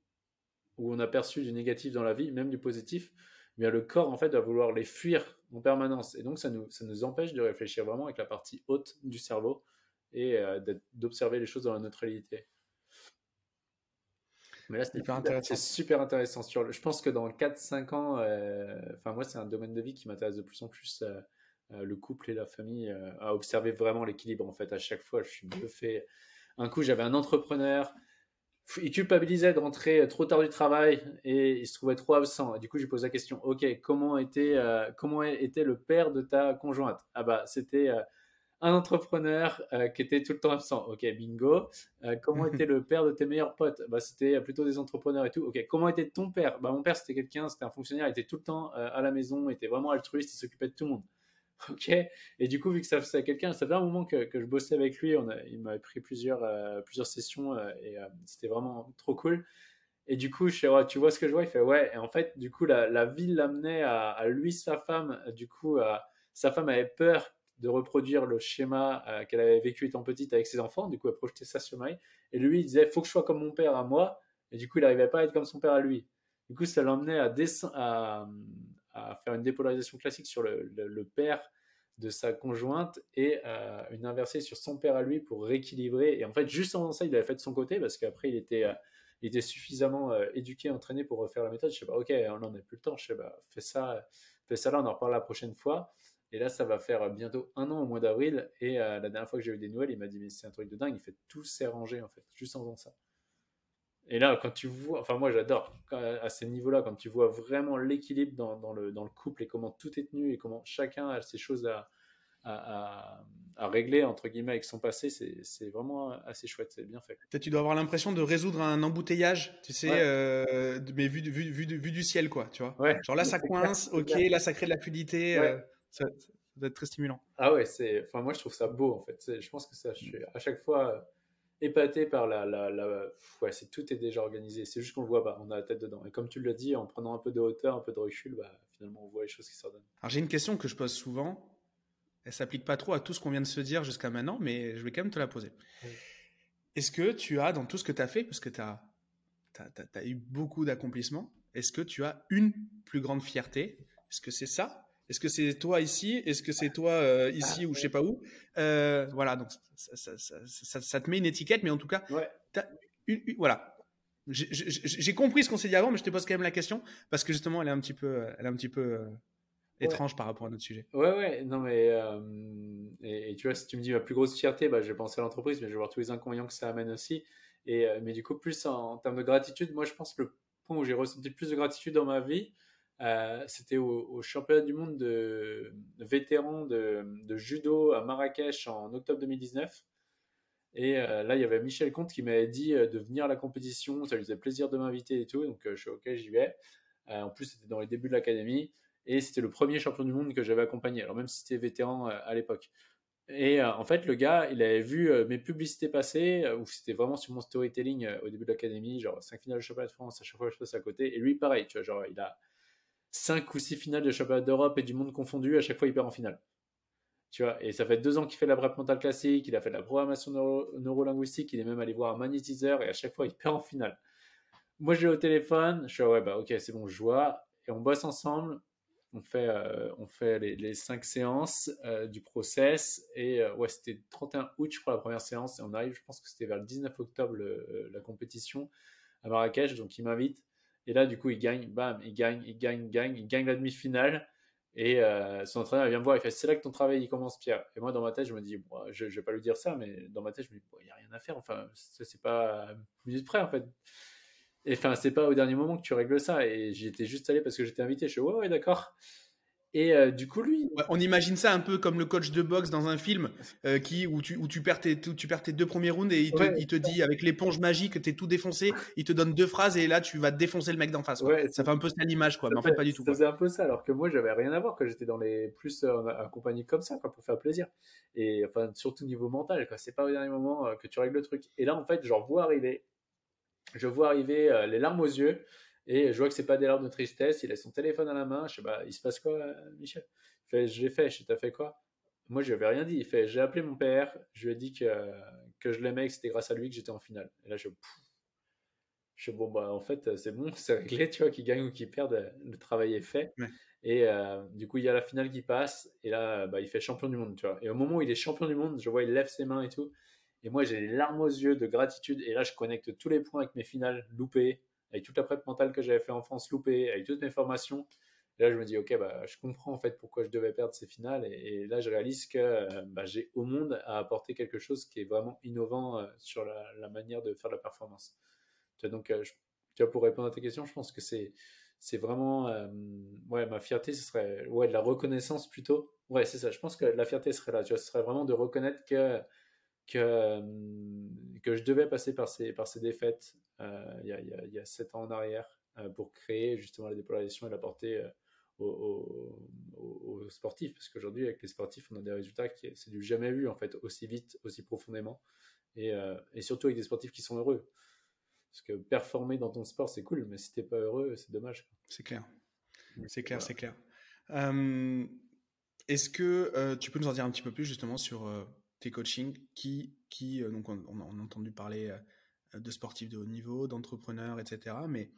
où on a perçu du négatif dans la vie, même du positif, mais le corps en fait va vouloir les fuir en permanence, et donc ça nous, ça nous empêche de réfléchir vraiment avec la partie haute du cerveau et euh, d'observer les choses dans la neutralité. Mais là, c'est super intéressant. Sur je pense que dans 4-5 ans, euh, enfin, moi, c'est un domaine de vie qui m'intéresse de plus en plus. Euh, le couple et la famille, à observer vraiment l'équilibre. En fait, à chaque fois, je suis fait Un coup, j'avais un entrepreneur, il culpabilisait de rentrer trop tard du travail et il se trouvait trop absent. Du coup, je lui pose la question Ok, comment était, comment était le père de ta conjointe? Ah, bah, c'était un entrepreneur euh, qui était tout le temps absent. Ok, bingo. Euh, comment était le père de tes meilleurs potes? Bah, C'était plutôt des entrepreneurs et tout. Ok, comment était ton père? Bah, Mon père, c'était quelqu'un, c'était un fonctionnaire, il était tout le temps euh, à la maison, il était vraiment altruiste, il s'occupait de tout le monde. Ok, et du coup, vu que ça faisait quelqu'un, ça fait un moment que, je bossais avec lui, il m'avait pris plusieurs, plusieurs sessions et c'était vraiment trop cool. Et du coup, je fais, tu vois ce que je vois? Il fait, ouais. Et en fait, du coup, la, la ville l'amenait à, lui, sa femme. Du coup, sa femme avait peur de reproduire le schéma euh, qu'elle avait vécu étant petite avec ses enfants. Du coup, elle projetait ça sur Marie. Et lui, il disait, faut que je sois comme mon père à moi. Et du coup, il n'arrivait pas à être comme son père à lui. Du coup, ça l'emmenait à, à, à, faire une dépolarisation classique sur le, père de sa conjointe et euh, une inversée sur son père à lui pour rééquilibrer. Et en fait, juste en ça, il avait fait de son côté parce qu'après, il était, euh, il était suffisamment éduqué, entraîné pour refaire la méthode. Je sais pas, ok, on n'en a plus le temps. Je sais pas, fais ça, fais ça là, on en reparle la prochaine fois. Et là, ça va faire bientôt un an au mois d'avril. Et euh, la dernière fois que j'ai eu des nouvelles, il m'a dit Mais c'est un truc de dingue, il fait tout s'est rangé en fait, juste en faisant ça. Et là, quand tu vois, enfin, moi j'adore à ces niveaux-là, quand tu vois vraiment l'équilibre dans, dans, le, dans le couple et comment tout est tenu et comment chacun a ses choses à, à, régler entre guillemets avec son passé, c'est vraiment assez chouette, c'est bien fait. Tu dois avoir l'impression de résoudre un embouteillage, tu sais, euh, mais vu, vu, vu, vu, du ciel, quoi, tu vois. Genre là, ça coince, ok, là, ça crée de la fluidité, euh, ça, doit être très stimulant. Ah ouais, c'est, enfin, moi, je trouve ça beau, en fait. Je pense que ça, je suis à chaque fois épaté par la, la, la... ouais, c'est tout est déjà organisé. C'est juste qu'on le voit pas, on a la tête dedans. Et comme tu l'as dit, en prenant un peu de hauteur, un peu de recul, bah, finalement, on voit les choses qui s'ordonnent. Alors j'ai une question que je pose souvent elle s'applique pas trop à tout ce qu'on vient de se dire jusqu'à maintenant, mais je vais quand même te la poser. Est-ce que tu as, dans tout ce que tu as fait, parce que tu as, as, eu beaucoup d'accomplissements, est-ce que tu as une plus grande fierté? Est-ce que c'est ça? Est-ce que c'est toi ici? Est-ce que c'est toi euh, ici ou je sais pas où? Euh, Voilà, donc ça, ça, te met une étiquette, mais en tout cas, voilà. J'ai compris ce qu'on s'est dit avant, mais je te pose quand même la question parce que justement, elle est un petit peu, elle est un petit peu euh, étrange par rapport à notre sujet. Ouais, ouais, non, mais. Euh, et, tu vois, si tu me dis ma plus grosse fierté, bah, je vais penser à l'entreprise, mais je vais voir tous les inconvénients que ça amène aussi. Et, euh, mais du coup, plus en, termes de gratitude, moi, je pense que le point où j'ai ressenti plus de gratitude dans ma vie, euh, c'était au, championnat du monde de, vétérans de, judo à Marrakech en octobre 2019. Et là, il y avait Michel Comte qui m'avait dit de venir à la compétition. Ça lui faisait plaisir de m'inviter et tout. Donc, je suis OK, j'y vais. en plus, c'était dans les débuts de l'académie et c'était le premier champion du monde que j'avais accompagné, alors même si c'était vétéran euh, à l'époque. Et euh, en fait, le gars, il avait vu euh, mes publicités passer, où c'était vraiment sur mon storytelling au début de l'académie, genre 5 finales de championnat de France, à chaque fois je passe à côté. Et lui, pareil, tu vois, genre, il a 5 ou 6 finales de championnat d'Europe et du monde confondu, à chaque fois il perd en finale. Tu vois, et ça fait deux ans qu'il fait la prep mentale classique, il a fait de la programmation neuro neurolinguistique, il est même allé voir un magnétiseur et à chaque fois il perd en finale. Moi, je l'ai au téléphone, je suis ouais, bah ok, c'est bon, je vois, et on bosse ensemble on fait, euh, on fait les, cinq séances euh, du process. Et euh, ouais, c'était 31 août, je crois, la première séance. Et on arrive, je pense que c'était vers le 19 octobre, la compétition à Marrakech. Donc, il m'invite. Et là, du coup, il gagne, bam, il gagne, il gagne, il gagne, il gagne la demi-finale. Et son entraîneur vient me voir, il fait C'est là que ton travail il commence, Pierre. Et moi, dans ma tête, je me dis Je ne vais pas lui dire ça, mais dans ma tête, je me dis Il n'y a rien à faire. Enfin, ça, c'est pas minute près, en fait. Et enfin, c'est pas au dernier moment que tu règles ça. Et j'y étais juste allé parce que j'étais invité. Je suis ouais, ouais, d'accord. Et euh, du coup, lui. on imagine ça un peu comme le coach de boxe dans un film euh, qui, où, tu, où tu, perds tes, tu perds tes deux premiers rounds et il te, il te dit avec l'éponge magique, tu es tout défoncé. Il te donne deux phrases et là, tu vas défoncer le mec d'en face. Ouais, ça fait un peu ça l'image, quoi. Mais en fait, pas du tout. Ça faisait un peu ça, alors que moi, j'avais rien à voir quand j'étais dans les plus euh, comme ça, quoi, pour faire plaisir. Et enfin, surtout niveau mental, quoi. C'est pas au dernier moment que tu règles le truc. Et là, en fait, genre, vois arriver je vois arriver euh, les larmes aux yeux et je vois que c'est pas des larmes de tristesse. Il a son téléphone à la main. Je sais pas, il se passe quoi, Michel? Il fait, Je l'ai fait. Je t'ai fait quoi? Moi, je lui avais rien dit. Il fait, j'ai appelé mon père. Je lui ai dit que, que je l'aimais que c'était grâce à lui que j'étais en finale. Et là, je, je bon, bah, en fait, c'est bon, c'est réglé, tu vois, qu'il gagne ou qu'il perde, le travail est fait. Et euh, du coup, il y a la finale qui passe, et là, bah, il fait champion du monde, tu vois. Et au moment où il est champion du monde, je vois, il lève ses mains et tout. Et moi, j'ai les larmes aux yeux de gratitude. Et là, je connecte tous les points avec mes finales loupées, avec toute la prep mentale que j'avais fait en France loupée, avec toutes mes formations. Là, je me dis, OK, bah, je comprends en fait pourquoi je devais perdre ces finales. Et, là, je réalise que euh, bah, j'ai au monde à apporter quelque chose qui est vraiment innovant euh, sur la, manière de faire la performance. Donc, euh, pour répondre à tes questions, je pense que c'est c'est vraiment ouais ma fierté ce serait ouais de la reconnaissance plutôt ouais c'est ça je pense que la fierté serait là ce serait vraiment de reconnaître que que, euh, que je devais passer par ces, par ces défaites euh, il, y a, il, y a, sept ans en arrière euh, pour créer justement la dépolarisation et l'apporter aux, aux, sportifs. Parce qu'aujourd'hui, avec les sportifs, on a des résultats qui c'est du jamais vu en fait, aussi vite, aussi profondément. Et, et, surtout avec des sportifs qui sont heureux. Parce que performer dans ton sport, c'est cool, mais si t'es pas heureux, c'est dommage. C'est clair. C'est clair, c'est clair. Est-ce que tu peux nous en dire un petit peu plus justement sur tes coachings qui, qui euh, donc on, a entendu parler euh, de sportifs de haut niveau, d'entrepreneurs, etc. Mais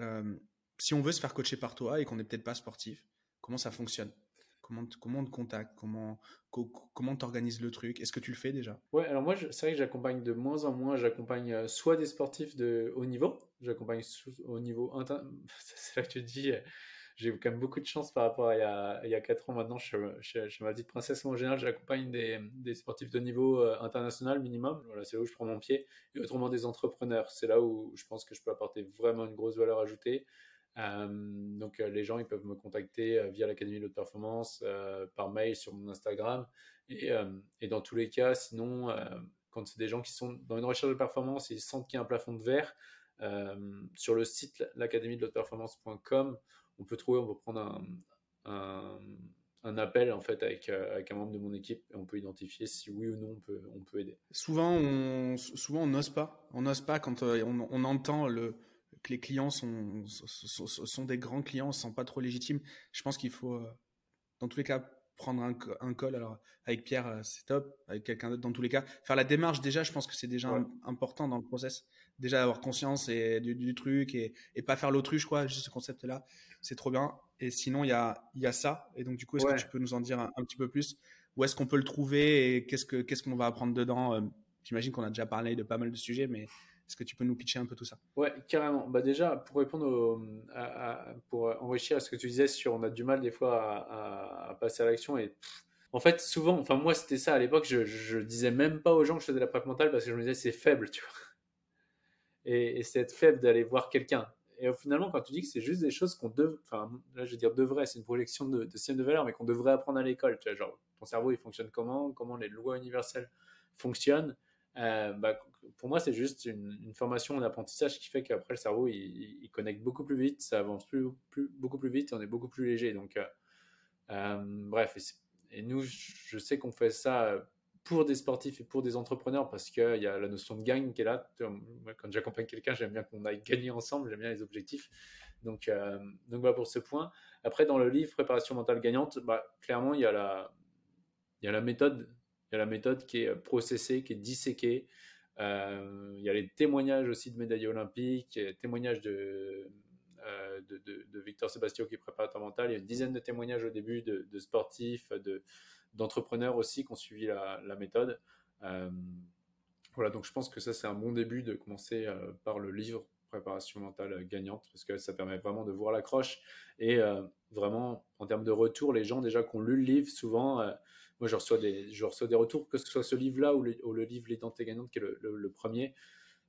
euh, si on veut se faire coacher par toi et qu'on n'est peut-être pas sportif, comment ça fonctionne? Comment, comment on te contacte? Comment comment t'organises le truc? Est-ce que tu le fais déjà? Ouais, alors moi, c'est vrai que j'accompagne de moins en moins. J'accompagne soit des sportifs de haut niveau, j'accompagne au niveau C'est là que tu dis, j'ai quand même beaucoup de chance par rapport à il y a, il y a 4 ans maintenant. Je, je, ma petite princesse en général, j'accompagne des, sportifs de niveau euh, international minimum. C'est là où je prends mon pied. Et autrement, des entrepreneurs. C'est là où je pense que je peux apporter vraiment une grosse valeur ajoutée. donc les gens ils peuvent me contacter via l'Académie de haute performance, par mail sur mon Instagram. Et, et, dans tous les cas, sinon, quand c'est des gens qui sont dans une recherche de performance et ils sentent qu'il y a un plafond de verre, sur le site l'académie de haute performance.com, on peut trouver, on peut prendre un, un, appel en fait avec, avec, un membre de mon équipe et on peut identifier si oui ou non on peut, on peut aider. Souvent, on souvent on n'ose pas. On n'ose pas quand on, on entend le, que les clients sont, sont, sont, des grands clients, ne sont pas trop légitimes. Je pense qu'il faut, euh, dans tous les cas, prendre un, un call. Alors, avec Pierre, euh, c'est top. Avec quelqu'un d'autre, dans tous les cas. Faire la démarche, déjà, je pense que c'est déjà important dans le process. Déjà, avoir conscience et, du, truc et, et, pas faire l'autruche, quoi. Juste ce concept-là, c'est trop bien. Et sinon, il y a, y a ça. Et donc, du coup, est-ce que tu peux nous en dire un, petit peu plus? Où est-ce qu'on peut le trouver et qu'est-ce qu'on va apprendre dedans? Euh, J'imagine qu'on a déjà parlé de pas mal de sujets, mais est-ce que tu peux nous pitcher un peu tout ça? Ouais, carrément. Bah déjà, pour répondre à, pour enrichir à ce que tu disais sur on a du mal des fois à, passer à l'action et en fait souvent, enfin moi c'était ça à l'époque, je, je disais même pas aux gens que je faisais de la prep mentale parce que je me disais c'est faible, tu vois. Et, c'est être faible d'aller voir quelqu'un. Et finalement, quand tu dis que c'est juste des choses qu'on devrait, enfin là je veux dire devrait, c'est une projection de, de système de valeur, mais qu'on devrait apprendre à l'école. Tu vois, genre ton cerveau il fonctionne comment, comment les lois universelles fonctionnent. Euh, bah, pour moi, c'est juste une, formation en apprentissage qui fait qu'après, le cerveau, il, connecte beaucoup plus vite, ça avance beaucoup plus vite on est beaucoup plus léger. Donc, euh, euh, bref, et, nous, je sais qu'on fait ça pour des sportifs et pour des entrepreneurs parce qu'il y a la notion de gagne qui est là. Quand j'accompagne quelqu'un, j'aime bien qu'on aille gagner ensemble, j'aime bien les objectifs. Donc, donc voilà pour ce point. Après, dans le livre Préparation mentale gagnante, bah, clairement, il y, a la, méthode il y a la méthode qui est processée, qui est disséquée. Euh, il y a les témoignages aussi de médailles olympiques, témoignages de, euh, de, de, Victor Sébastien qui est préparateur mental. Il y a une dizaine de témoignages au début de, sportifs, d'entrepreneurs aussi qui ont suivi la, méthode. Euh, voilà, donc je pense que ça, c'est un bon début de commencer par le livre Préparation mentale gagnante, parce que ça permet vraiment de voir l'accroche. Et vraiment, en termes de retour, les gens déjà qui ont lu le livre, souvent, moi, je reçois des, je reçois des retours, que ce soit ce livre-là ou, le, livre L'identité gagnante, qui est le, premier.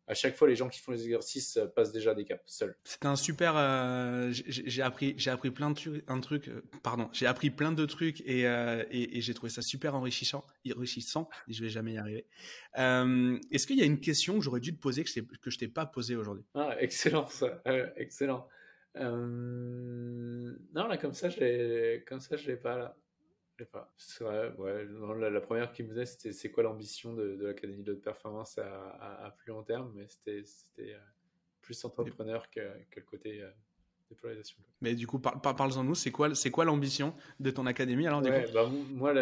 À chaque fois, les gens qui font les exercices euh, passent déjà des caps seuls. C'était un super. Euh, j'ai appris, j'ai appris plein de trucs. Un truc, euh, pardon, j'ai appris plein de trucs et, et, j'ai trouvé ça super enrichissant. Enrichissant. Et je vais jamais y arriver. Est-ce qu'il y a une question que j'aurais dû te poser que je que je t'ai pas posée aujourd'hui? Ah, excellent ça. excellent. non, là comme ça, je comme ça, je l'ai pas là pas. ouais. la, première qui me disait, c'était c'est quoi l'ambition de, l'Académie de haute performance à, plus long terme, mais c'était euh, plus entrepreneur que, que le côté euh, dépolarisation. Mais du coup, par, parle-en nous, c'est quoi, quoi l'ambition de ton académie alors bah, Moi,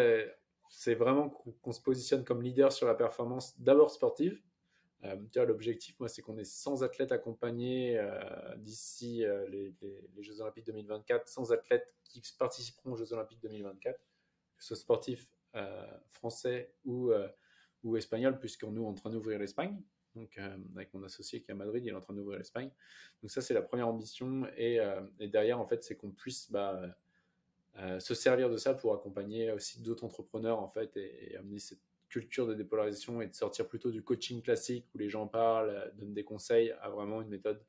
c'est vraiment qu'on se positionne comme leader sur la performance d'abord sportive. Euh, L'objectif, moi, c'est qu'on ait 100 athlètes accompagnés euh, d'ici les, les, Jeux Olympiques 2024, 100 athlètes qui participeront aux Jeux Olympiques 2024 que ce soit sportif euh, français ou, euh, ou espagnol, puisqu'on est en train d'ouvrir l'Espagne. Donc, euh, avec mon associé qui est à Madrid, il est en train d'ouvrir l'Espagne. Donc, ça, c'est la première ambition. Et, et derrière, en fait, c'est qu'on puisse bah, se servir de ça pour accompagner aussi d'autres entrepreneurs, en fait, et, amener cette culture de dépolarisation et de sortir plutôt du coaching classique où les gens parlent, donnent des conseils, à vraiment une méthode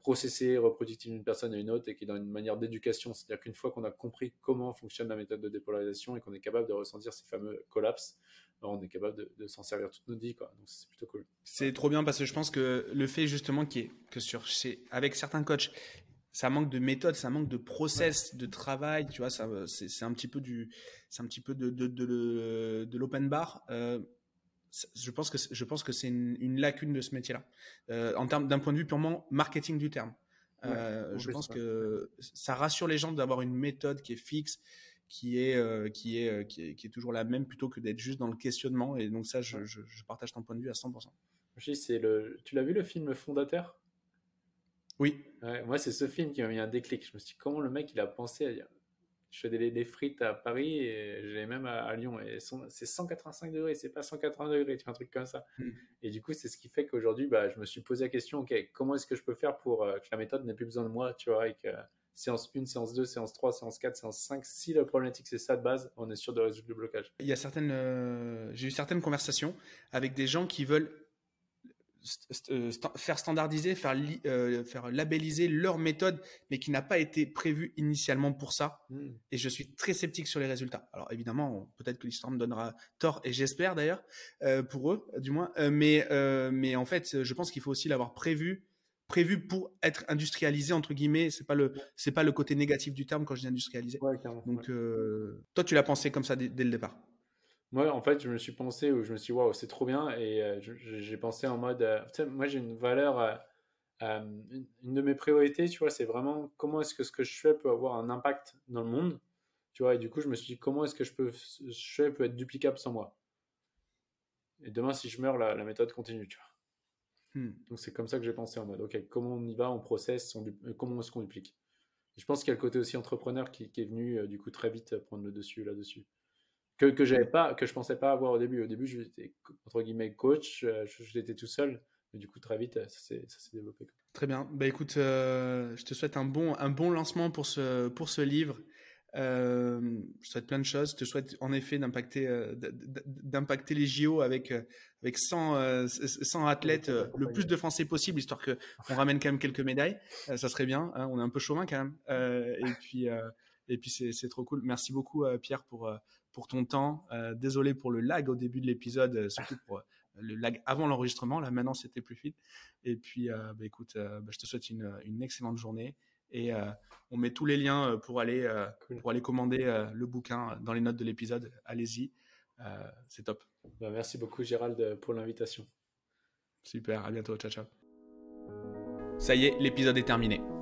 processer, reproductive d'une personne à une autre et qui est dans une manière d'éducation. C'est-à-dire qu'une fois qu'on a compris comment fonctionne la méthode de dépolarisation et qu'on est capable de ressentir ces fameux collapses, ben, on est capable de, s'en servir toute notre vie. Quoi. Donc c'est plutôt cool. C'est trop bien parce que je pense que le fait justement qui est que sur chez, avec certains coachs, ça manque de méthode, ça manque de process, de travail, tu vois, c'est, un petit peu du, un petit peu de, de l'open bar. Euh, je pense que je pense que c'est une, lacune de ce métier-là, euh, en termes d'un point de vue purement marketing du terme. Euh, je pense que ça rassure les gens d'avoir une méthode qui est fixe, qui est, euh, qui, est, qui, est, qui est toujours la même plutôt que d'être juste dans le questionnement. Et donc ça, je, je, partage ton point de vue à 100%. C'est le... Tu l'as vu le film Fondateur? Oui. moi, c'est ce film qui m'a mis un déclic. Je me suis dit, comment le mec, il a pensé à dire je fais des, frites à Paris et j'ai même à, Lyon. Et c'est 185 degrés, c'est pas 180 degrés, tu fais un truc comme ça. Hmm. Et du coup, c'est ce qui fait qu'aujourd'hui, bah, je me suis posé la question, ok, comment est-ce que je peux faire pour euh, que la méthode n'ait plus besoin de moi, tu vois, avec séance 1, séance 2, séance 3, séance 4, séance 5, si la problématique c'est ça de base, on est sûr de résoudre le blocage. Il y a certaines, euh, j'ai eu certaines conversations avec des gens qui veulent euh, faire standardiser, faire, euh, faire labelliser leur méthode, mais qui n'a pas été prévu initialement pour ça. Hmm. Et je suis très sceptique sur les résultats. Alors évidemment, peut-être que l'histoire me donnera tort, et j'espère d'ailleurs, euh, pour eux du moins. mais, mais en fait, je pense qu'il faut aussi l'avoir prévu prévu pour être industrialisé entre guillemets c'est pas le c'est pas le côté négatif du terme quand je dis industrialisé donc toi tu l'as pensé comme ça dès le départ moi, en fait, je me suis pensé, ou je me suis dit, waouh, c'est trop bien. Et euh, j'ai pensé en mode, euh, moi, j'ai une valeur, euh, une de mes priorités, tu vois, c'est vraiment comment est-ce que ce que je fais peut avoir un impact dans le monde. Tu vois, et du coup, je me suis dit, comment est-ce que je peux, je fais peut être duplicable sans moi. Et demain, si je meurs, la, méthode continue, tu vois. Hmm. Donc, c'est comme ça que j'ai pensé en mode, OK, comment on y va, on process, comment est-ce qu'on duplique. je pense qu'il y a le côté aussi entrepreneur qui, qui est venu, du coup, très vite prendre le dessus là-dessus que, que j'avais pas, que je pensais pas avoir au début. Au début, j'étais entre guillemets coach, euh, j'étais tout seul, mais du coup très vite ça s'est développé. Très bien. Bah écoute, euh, je te souhaite un bon, un bon lancement pour ce, pour ce livre. Euh, je souhaite plein de choses. Je te souhaite en effet d'impacter, d'impacter les JO avec, avec 100, 100 athlètes, le plus de Français possible, histoire que on ramène quand même quelques médailles. ça serait bien. Hein. on est un peu chauvin quand même. et puis, et puis c'est trop cool. Merci beaucoup Pierre pour pour ton temps. Euh, désolé pour le lag au début de l'épisode, euh, surtout pour euh, le lag avant l'enregistrement. Là, maintenant, c'était plus vite. Et puis, bah, écoute, bah, je te souhaite une, une excellente journée. Et on met tous les liens pour aller, pour aller commander le bouquin dans les notes de l'épisode. Allez-y, c'est top. Bah, merci beaucoup, Gérald, pour l'invitation. Super, à bientôt. Ciao, ciao. Ça y est, l'épisode est terminé.